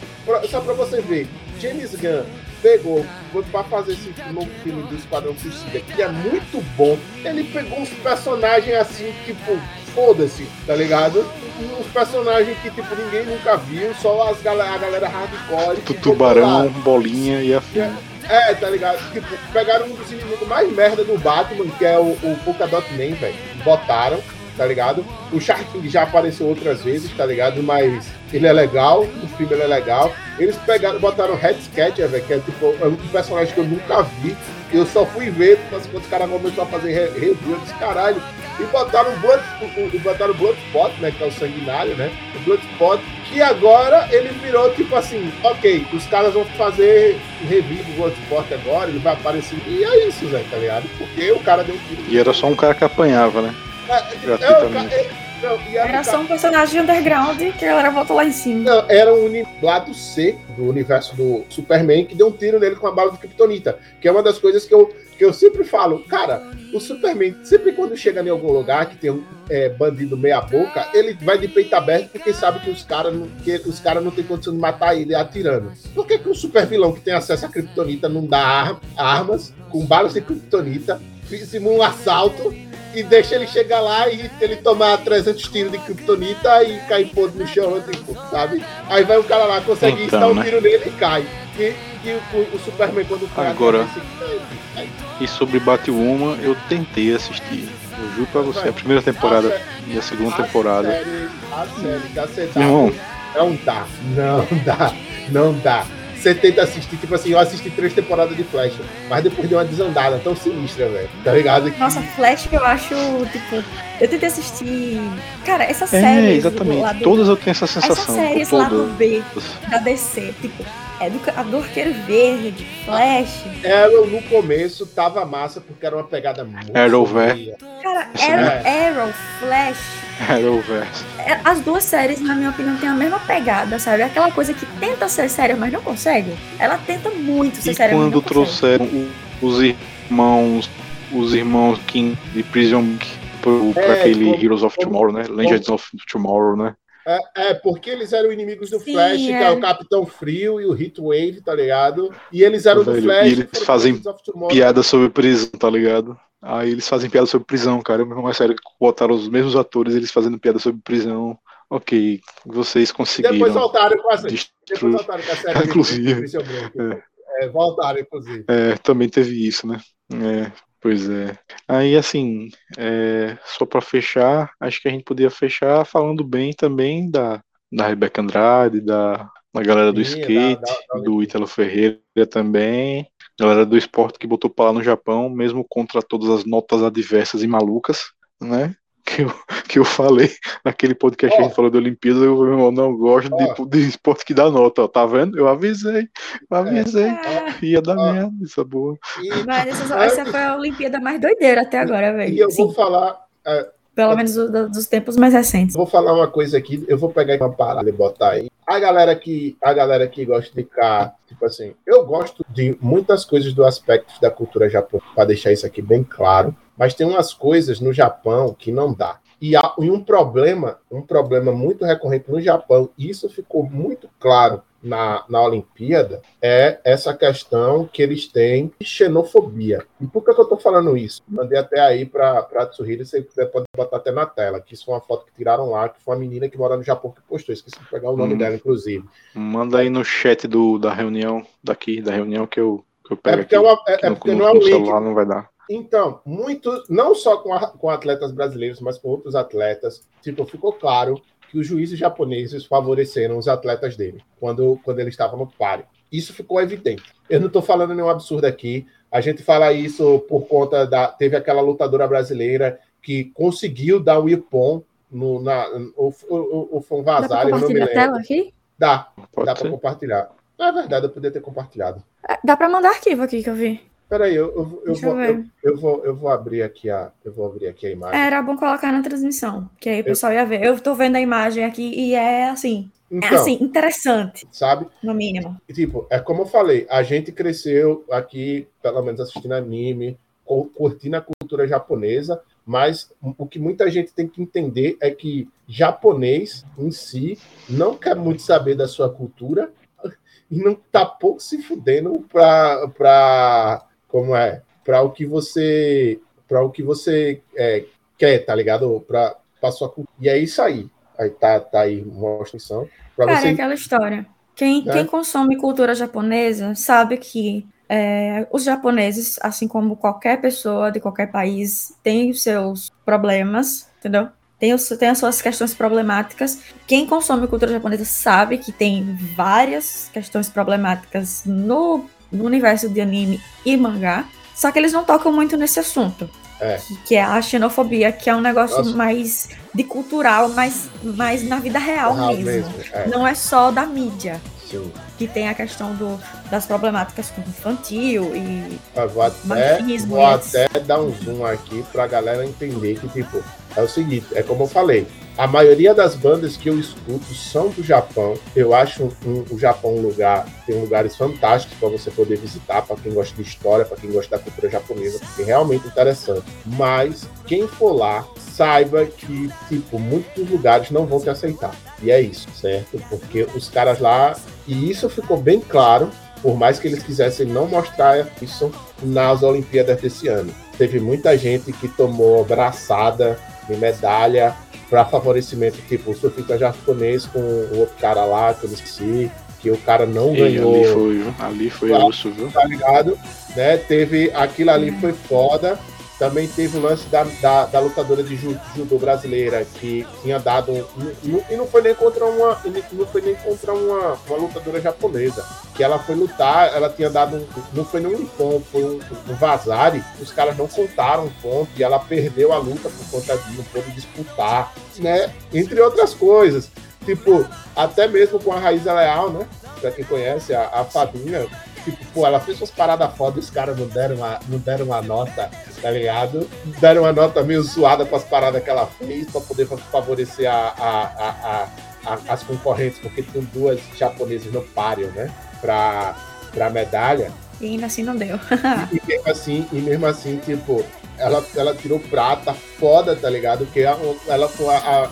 Só pra você ver, James Gunn pegou, pra fazer esse novo filme do Esquadrão Suicida, que é muito bom. Ele pegou uns personagens assim, tipo, foda-se, tá ligado? Uns personagens que, tipo, ninguém nunca viu, só as galera, a galera hardcore. lá. Tubarão, bolinha e afim. É, tá ligado? Tipo, pegaram um dos inimigos mais merda do Batman, que é o, o Polka Dot Man, velho. Botaram, tá ligado? O Shark já apareceu outras vezes, tá ligado? Mas ele é legal, o filme é legal. Eles pegaram, botaram o Red Sketcher, velho, que é tipo é um personagem que eu nunca vi. Eu só fui ver mas quando os caras começaram a fazer re- review, eu disse, caralho. E botaram o Blood, botaram Bloodspot, né? Que é o sanguinário, né? O Bloodspot. E agora ele virou tipo assim, ok, os caras vão fazer review do Bloodspot agora, ele vai aparecer. E é isso, velho, tá ligado? Porque o cara deu um tiro. E era só um cara que apanhava, né? É, é, gratuitamente. é, não, era, só um personagem underground que a galera lá em cima. Não, era um lado C do universo do Superman que deu um tiro nele com a bala de Kryptonita. Que é uma das coisas que eu, que eu sempre falo. Cara, o Superman, sempre quando chega em algum lugar que tem um é, bandido meia-boca, ele vai de peito aberto porque sabe que os caras não, que os cara não tem condição de matar ele atirando. Por que, que um super vilão que tem acesso a Kryptonita não dá ar- armas com balas de Kryptonita, simula um assalto e deixa ele chegar lá e ele tomar 300 tiros de Kryptonita e cair podre no chão, tipo, sabe? Aí vai o cara lá, consegue Então, um né? tiro nele e cai. E, e o, o Superman, quando cai, Agora- assim, cai, E sobre Batwoman, eu tentei assistir. Eu juro pra você, a primeira temporada A e a segunda a temporada. Série, a série da CW Meu irmão, não dá, não dá, não dá. Você tenta assistir, tipo assim, eu assisti três temporadas de Flash, mas depois deu uma desandada tão sinistra, velho. Tá ligado? Que- Nossa, Flash eu acho, tipo. Eu tentei assistir. Cara, essa é, série. exatamente. Lá do, Todas eu tenho essa essa sensação. série, esse todas. lado B da DC, tipo. é do, do Arqueiro Verde, Flash. Arrow no começo tava massa porque era uma pegada muito. Arrowverse. Cara, Arrow, Arrow, Flash. Arrowverse. é- As duas séries, na minha opinião, têm a mesma pegada, sabe? Aquela coisa que tenta ser séria, mas não consegue. Ela tenta muito ser E séria, mas quando não consegue. trouxeram o- os irmãos, os irmãos King de Prison pro, pra É, aquele como- Heroes of como- Tomorrow, né? Legends of Tomorrow, né? É, é, porque eles eram inimigos do Sim, Flash, que é é. o Capitão Frio e o Heatwave, tá ligado? E eles eram do Velho, Flash. e eles fazem Legends of Tomorrow. Piada sobre prisão, tá ligado? Aí eles fazem piada sobre prisão, cara. Mas sério, botaram os mesmos atores, eles fazendo piada sobre prisão. Ok, vocês conseguiram. Depois voltaram com a série. Depois destruir. voltaram com a série. *laughs* Inclusive. Break. É, voltaram, inclusive. É, também teve isso, né? É, pois é. Aí, assim, é, só pra fechar, acho que a gente podia fechar falando bem também da, da Rebeca Andrade, da, da galera do Sim, skate, da- da- da do Ítalo Ferreira também, galera do esporte que botou pra lá no Japão, mesmo contra todas as notas adversas e malucas, né? *laughs* Que eu, que eu falei naquele podcast que a gente falou da Olimpíada, eu, eu não gosto Ó. de, de esporte que dá nota, ó, tá vendo? Eu avisei, eu avisei. Ah, Ia dar Ó. merda, essa boa. E, mas essa, essa foi a Olimpíada mais doideira até agora, velho. e eu Sim, vou falar. Pelo menos do- do- dos tempos mais recentes. Vou falar uma coisa aqui, eu vou pegar uma parada e botar aí. A galera que a galera que gosta de ficar, tipo assim, eu gosto de muitas coisas do aspecto da cultura japonesa, para deixar isso aqui bem claro, mas tem umas coisas no Japão que não dá. E há e um problema, um problema muito recorrente no Japão, e isso ficou muito claro na, na Olimpíada, é essa questão que eles têm de xenofobia. E por que, que eu tô falando isso? Mandei até aí para a Tsuhiro, se você quiser pode botar até na tela, que isso foi uma foto que tiraram lá, que foi uma menina que mora no Japão que postou, esqueci de pegar o nome Hum. dela, inclusive. Manda aí no chat do, da reunião, daqui, da reunião que eu, que eu pego É porque, aqui. é uma- é- é porque no- não é um link. celular não vai dar. Então, muito, não só com, a- com atletas brasileiros, mas com outros atletas, tipo, ficou claro que os juízes japoneses favoreceram os atletas dele quando, quando ele estava no páreo. Isso ficou evidente. Eu não estou falando nenhum absurdo aqui. A gente fala isso por conta da. Teve aquela lutadora brasileira que conseguiu dar o Ippon no, na, o, o, o, foi um vazar, eu não me compartilhar a lembro. tela aqui? Dá, Pode dá para compartilhar. Na verdade, eu podia ter compartilhado. É, Dá pra mandar arquivo aqui que eu vi. Peraí, eu, eu, eu, vou, eu, eu vou, eu vou abrir aqui a, eu vou abrir aqui a imagem. Era bom colocar na transmissão, que aí o pessoal ia ver. Eu tô vendo a imagem aqui e é assim, é Então, assim, interessante, sabe? no mínimo. Tipo, é como eu falei, a gente cresceu aqui, pelo menos assistindo anime, cu- curtindo a cultura japonesa, mas o que muita gente tem que entender é que japonês em si não quer muito saber da sua cultura *laughs* e não tá pouco se fudendo pra, pra como é, para o que você para o que você é, quer, tá ligado? Pra sua cultura. E é isso aí. Aí tá, tá aí uma extensão para Cara, é você aquela história. Quem, É. quem consome cultura japonesa sabe que é, os japoneses, assim como qualquer pessoa de qualquer país, tem os seus problemas, entendeu? Tem, os, tem as suas questões problemáticas. Quem consome cultura japonesa sabe que tem várias questões problemáticas no, no universo de anime e mangá, só que eles não tocam muito nesse assunto. É. Que, que é a xenofobia, que é um negócio Nossa. mais de cultural, mais, mais na vida real, Real mesmo. é, Não é só da mídia, sim. que tem a questão do, das problemáticas com infantil e Eu vou até, vou até dar um zoom aqui pra galera entender que, tipo, é o seguinte, é como eu falei, a maioria das bandas que eu escuto são do Japão. Eu acho um- o Japão um lugar, tem lugares fantásticos para você poder visitar, para quem gosta de história, para quem gosta da cultura japonesa, porque é realmente interessante. Mas quem for lá, saiba que, tipo, muitos lugares não vão te aceitar. E é isso, certo? Porque os caras lá, e isso ficou bem claro por mais que eles quisessem não mostrar isso nas Olimpíadas desse ano. Teve muita gente que tomou braçada de medalha para favorecimento, tipo o surfista japonês com o outro cara lá, que eu não esqueci, que o cara não E ganhou, ali foi, viu? ali foi osso, viu? tá ligado? Né? Teve aquilo ali foi foda. Também teve o lance da, da, da lutadora de ju- judô brasileira que tinha dado. um- um- E não foi nem contra uma. Não foi nem contra uma, uma lutadora japonesa. Que ela foi lutar, ela tinha dado um. Não foi nem um ponto, foi um, um vazare. Os caras não contaram um ponto e ela perdeu a luta por conta de não pôde disputar, né? Entre outras coisas. Tipo, até mesmo com a Raíza Leal, né? pra quem conhece, a, a Fabinha, tipo, pô, ela fez umas paradas fodas, os caras não deram, uma, não deram uma nota, tá ligado? Deram uma nota meio zoada pras paradas que ela fez, pra poder favorecer a, a, a, as concorrentes, porque tem duas japonesas no páreo, né? Pra, pra medalha. E ainda assim não deu. e, e, mesmo assim, e mesmo assim, tipo, ela, ela tirou prata foda, tá ligado? Porque ela, foi a,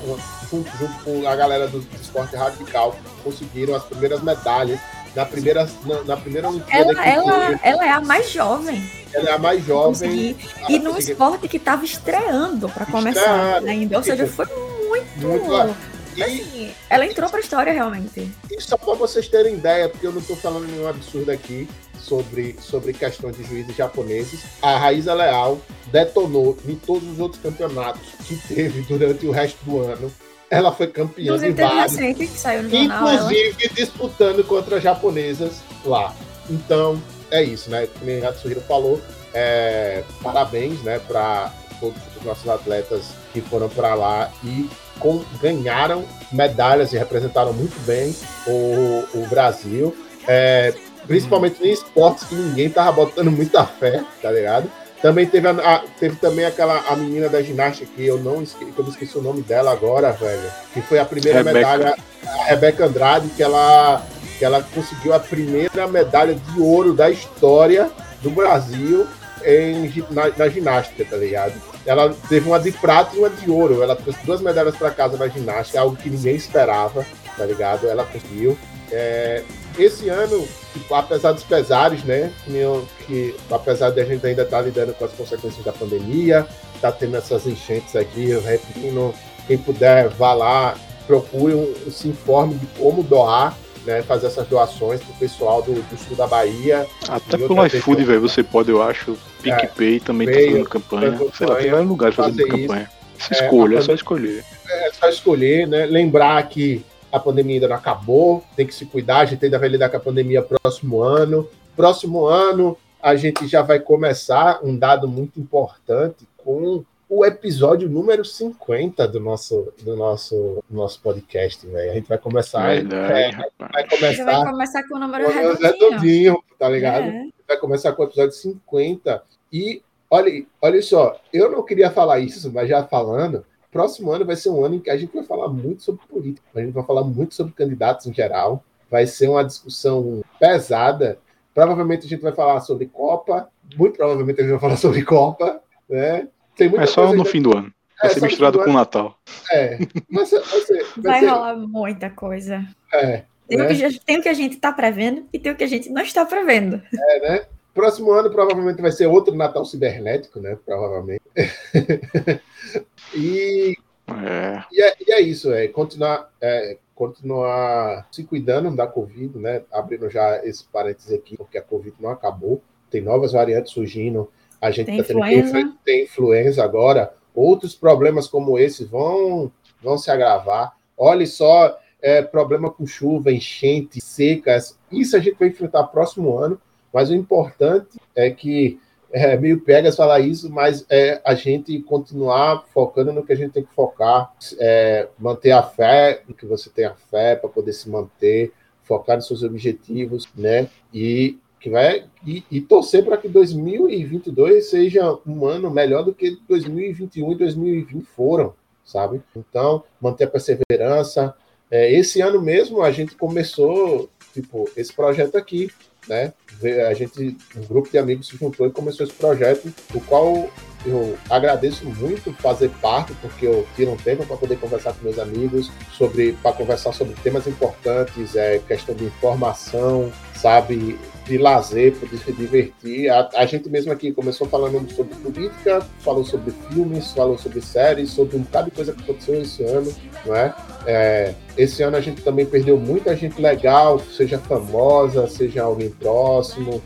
junto, com a galera do esporte radical, conseguiram as primeiras medalhas na primeira, na, na primeira Olimpíada. Ela, ela, ela, é a mais jovem. Ela é a mais jovem. E num esporte que estava estreando para começar ainda. Ou seja, foi muito. muito e, assim, ela entrou para a história realmente. E só para vocês terem ideia, porque eu não estou falando nenhum absurdo aqui sobre, sobre questões de juízes japoneses, a Raíza Leal detonou em todos os outros campeonatos que teve *laughs* durante o resto do ano ela foi campeã Inclusive, de vários. Recente, que saiu no jornal, inclusive ela. disputando contra japonesas lá. Então, é isso, né? Como o Hatsuhiro falou, é, parabéns né, para todos os nossos atletas que foram para lá e com, ganharam medalhas e representaram muito bem o, o Brasil. É, principalmente em esportes que ninguém tava botando muita fé, tá ligado? Também teve, a, a, teve também aquela a menina da ginástica que eu não esqueci, eu esqueci o nome dela agora, velho. Que foi a primeira Rebeca. medalha, a Rebeca Andrade, que ela, que ela conseguiu a primeira medalha de ouro da história do Brasil em, na, na ginástica, tá ligado? Ela teve uma de prata e uma de ouro. Ela trouxe duas medalhas para casa na ginástica, algo que ninguém esperava, tá ligado? Ela conseguiu. É, esse ano, apesar dos pesares, né? Que, apesar de a gente ainda estar tá lidando com as consequências da pandemia, tá tendo essas enchentes aqui, eu repetindo, quem puder, vá lá, procure, um, se informe de como doar, né? Fazer essas doações pro pessoal do, do sul da Bahia. Até pelo iFood, velho, você pode, eu acho, PicPay é, também tá fazendo campanha. campanha. Sei lá, tem vários lugares fazendo campanha. Se escolha, é, é só escolher. É só escolher, né? Lembrar que a pandemia ainda não acabou, tem que se cuidar, a gente ainda vai lidar com a pandemia próximo ano. Próximo ano, a gente já vai começar um dado muito importante com o episódio número 50 do nosso, do nosso, do nosso podcast, velho. A gente vai começar. Verdade, é, vai começar, vai começar com o número redondinho. redondinho. tá ligado? É. Vai começar com o episódio 50. E olha, olha só, eu não queria falar isso, mas já falando, próximo ano vai ser um ano em que a gente vai falar muito sobre política, a gente vai falar muito sobre candidatos em geral, vai ser uma discussão pesada. Provavelmente a gente vai falar sobre Copa, muito provavelmente a gente vai falar sobre Copa, né? Tem muita é só no fim do ano. Vai é, ser misturado com o Natal. É, vai, ser, vai, ser, vai, vai ser... rolar muita coisa. É. Tem, né? o que, tem o que a gente está prevendo e tem o que a gente não está prevendo. É, né? Próximo ano provavelmente vai ser outro Natal cibernético, né? Provavelmente. *laughs* e, é. E, é, e é isso, é continuar, é, continuar se cuidando da Covid, né? Abrindo já esse parênteses aqui, porque a Covid não acabou, tem novas variantes surgindo, a gente está tendo que ter influenza agora, outros problemas como esse vão, vão se agravar. Olhe só, é, problema com chuva, enchente, secas, isso a gente vai enfrentar próximo ano, mas o importante é que é meio pegas falar isso, mas é a gente continuar focando no que a gente tem que focar, é, manter a fé, no que você tem a fé para poder se manter, focar nos seus objetivos, né? E que vai e, e torcer para que 2022 seja um ano melhor do que 2021 e 2020 foram, sabe? Então, manter a perseverança. É, esse ano mesmo a gente começou tipo esse projeto aqui, né? A gente, um grupo de amigos se juntou e começou esse projeto, o qual eu agradeço muito fazer parte, porque eu tiro um tempo para poder conversar com meus amigos sobre para conversar sobre temas importantes, é questão de informação, sabe, de lazer, para se divertir. A, a, gente mesmo aqui começou falando sobre política, falou sobre filmes, falou sobre séries, sobre um bocado de coisa que aconteceu esse ano, não é? é? Esse ano a gente também perdeu muita gente legal, seja famosa, seja alguém próximo.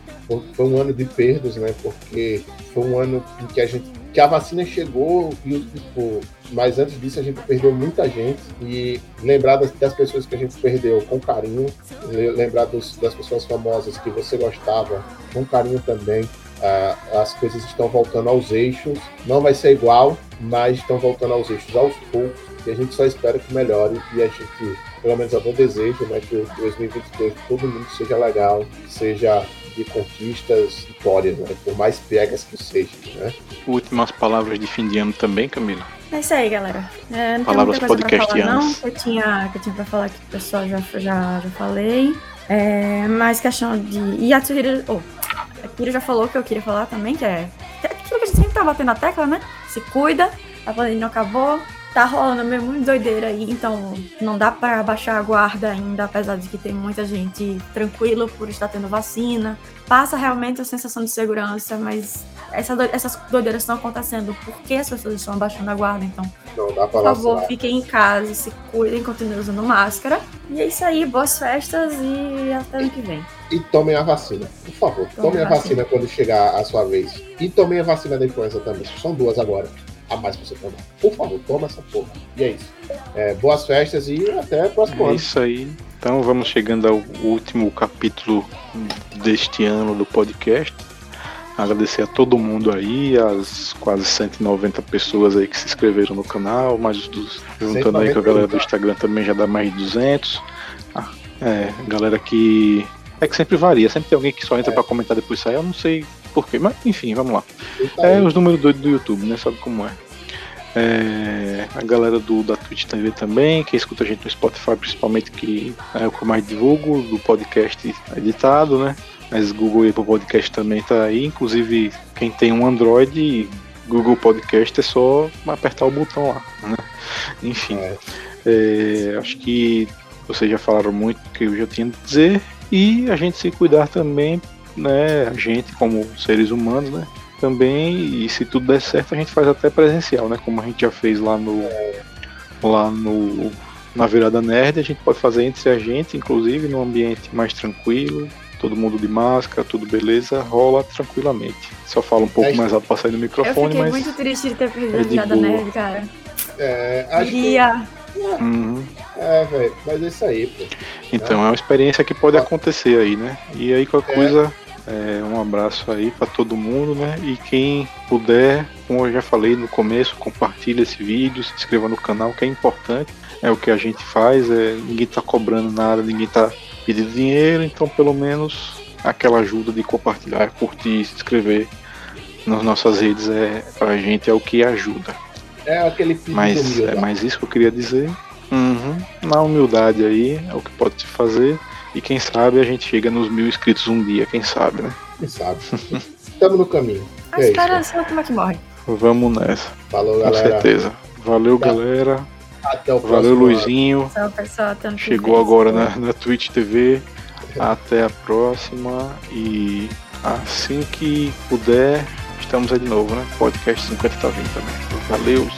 Foi um ano de perdas, né? Porque foi um ano em que a gente que a vacina chegou e tipo, mas antes disso a gente perdeu muita gente e lembrar das, das pessoas que a gente perdeu com carinho, lembrar dos, das pessoas famosas que você gostava com carinho também. Uh, as coisas estão voltando aos eixos, não vai ser igual, mas estão voltando aos eixos aos poucos E a gente só espera que melhore e a gente, pelo menos é meu desejo, né, que o 2022 todo mundo seja legal, seja de conquistas, vitórias, né, por mais piegas que seja, né. Últimas palavras de fim de ano também, Camila. É isso aí, galera. É, não Palavras tem muita coisa falar, não. Que eu tinha, que eu tinha pra falar aqui, o pessoal já, já, já falei. É, mais questão de. E a Tsuhiro. Oh, a Kira já falou que eu queria falar também, que é. que é aquilo que a gente sempre tá batendo na tecla, né? Se cuida, a pandemia não acabou. Tá rolando mesmo muito doideira aí, então não dá pra baixar a guarda ainda, apesar de que tem muita gente tranquilo por estar tendo vacina. Passa realmente a sensação de segurança, mas essa doi- essas doideiras estão acontecendo porque as pessoas estão abaixando a guarda, então Não dá pra por favor, vacilar. fiquem em casa, se cuidem, continuem usando máscara. E é isso aí, boas festas e até ano que vem. E tomem a vacina, por favor. Tome Tomem a a vacina quando chegar a sua vez. E tomem a vacina da influenza também. São duas agora. Pra você tomar. Por favor, toma essa porra. E é isso. É, boas festas e até o próximo É ano. isso aí. Então vamos chegando ao último capítulo deste ano do podcast. Agradecer a todo mundo aí, as quase 190 pessoas aí que se inscreveram no canal, mais os dos, juntando aí com a galera do Instagram também já dá mais de 200. Ah, é, galera que é que sempre varia, sempre tem alguém que só entra É. pra comentar depois sai, eu não sei porquê, mas enfim, vamos lá. E tá É os números doidos do YouTube, né? Sabe como é. É, a galera do, da Twitch TV também, quem escuta a gente no Spotify, principalmente, que é o que eu mais divulgo, do podcast editado, né? Mas Google e Apple Podcast também tá aí. Inclusive, quem tem um Android, Google Podcast é só apertar o botão lá, né? Enfim, É. é, acho que vocês já falaram muito que eu já tinha a dizer. E a gente se cuidar também, né? A gente, como seres humanos, né? Também, e se tudo der certo, a gente faz até presencial, né? Como a gente já fez lá no. Lá no. Na virada nerd, a gente pode fazer entre a gente, inclusive, num ambiente mais tranquilo, todo mundo de máscara, tudo beleza, rola tranquilamente. Só fala um pouco É mais alto pra sair do Eu microfone, fiquei mas. muito triste de ter perdido é a de virada boa. nerd, cara. É, acho que. Uhum. É, velho. Mas é isso aí, pô. Então é uma experiência que pode Ah. acontecer aí, né? E aí qualquer É. coisa, é, um abraço aí pra todo mundo, né? E quem puder, como eu já falei no começo, compartilha esse vídeo, se inscreva no canal, que é importante. É o que a gente faz, é, ninguém tá cobrando nada, ninguém tá pedindo dinheiro, então pelo menos aquela ajuda de compartilhar, curtir, se inscrever nas nossas redes é pra gente é o que ajuda. É aquele Mas é mais isso que eu queria dizer. Uhum. Na humildade aí é o que pode se fazer. E quem sabe a gente chega nos mil inscritos um dia, quem sabe, né? Quem sabe? Estamos no caminho. A É esperança como é que morre. Vamos nessa, Falou, com galera. certeza. Valeu, galera. Até o próximo. Valeu. Luizinho. Pessoal que Chegou agora na, na Twitch TV. Até a próxima. E assim que puder, estamos aí de novo, né? Podcast 50 tá vindo também. Valeu.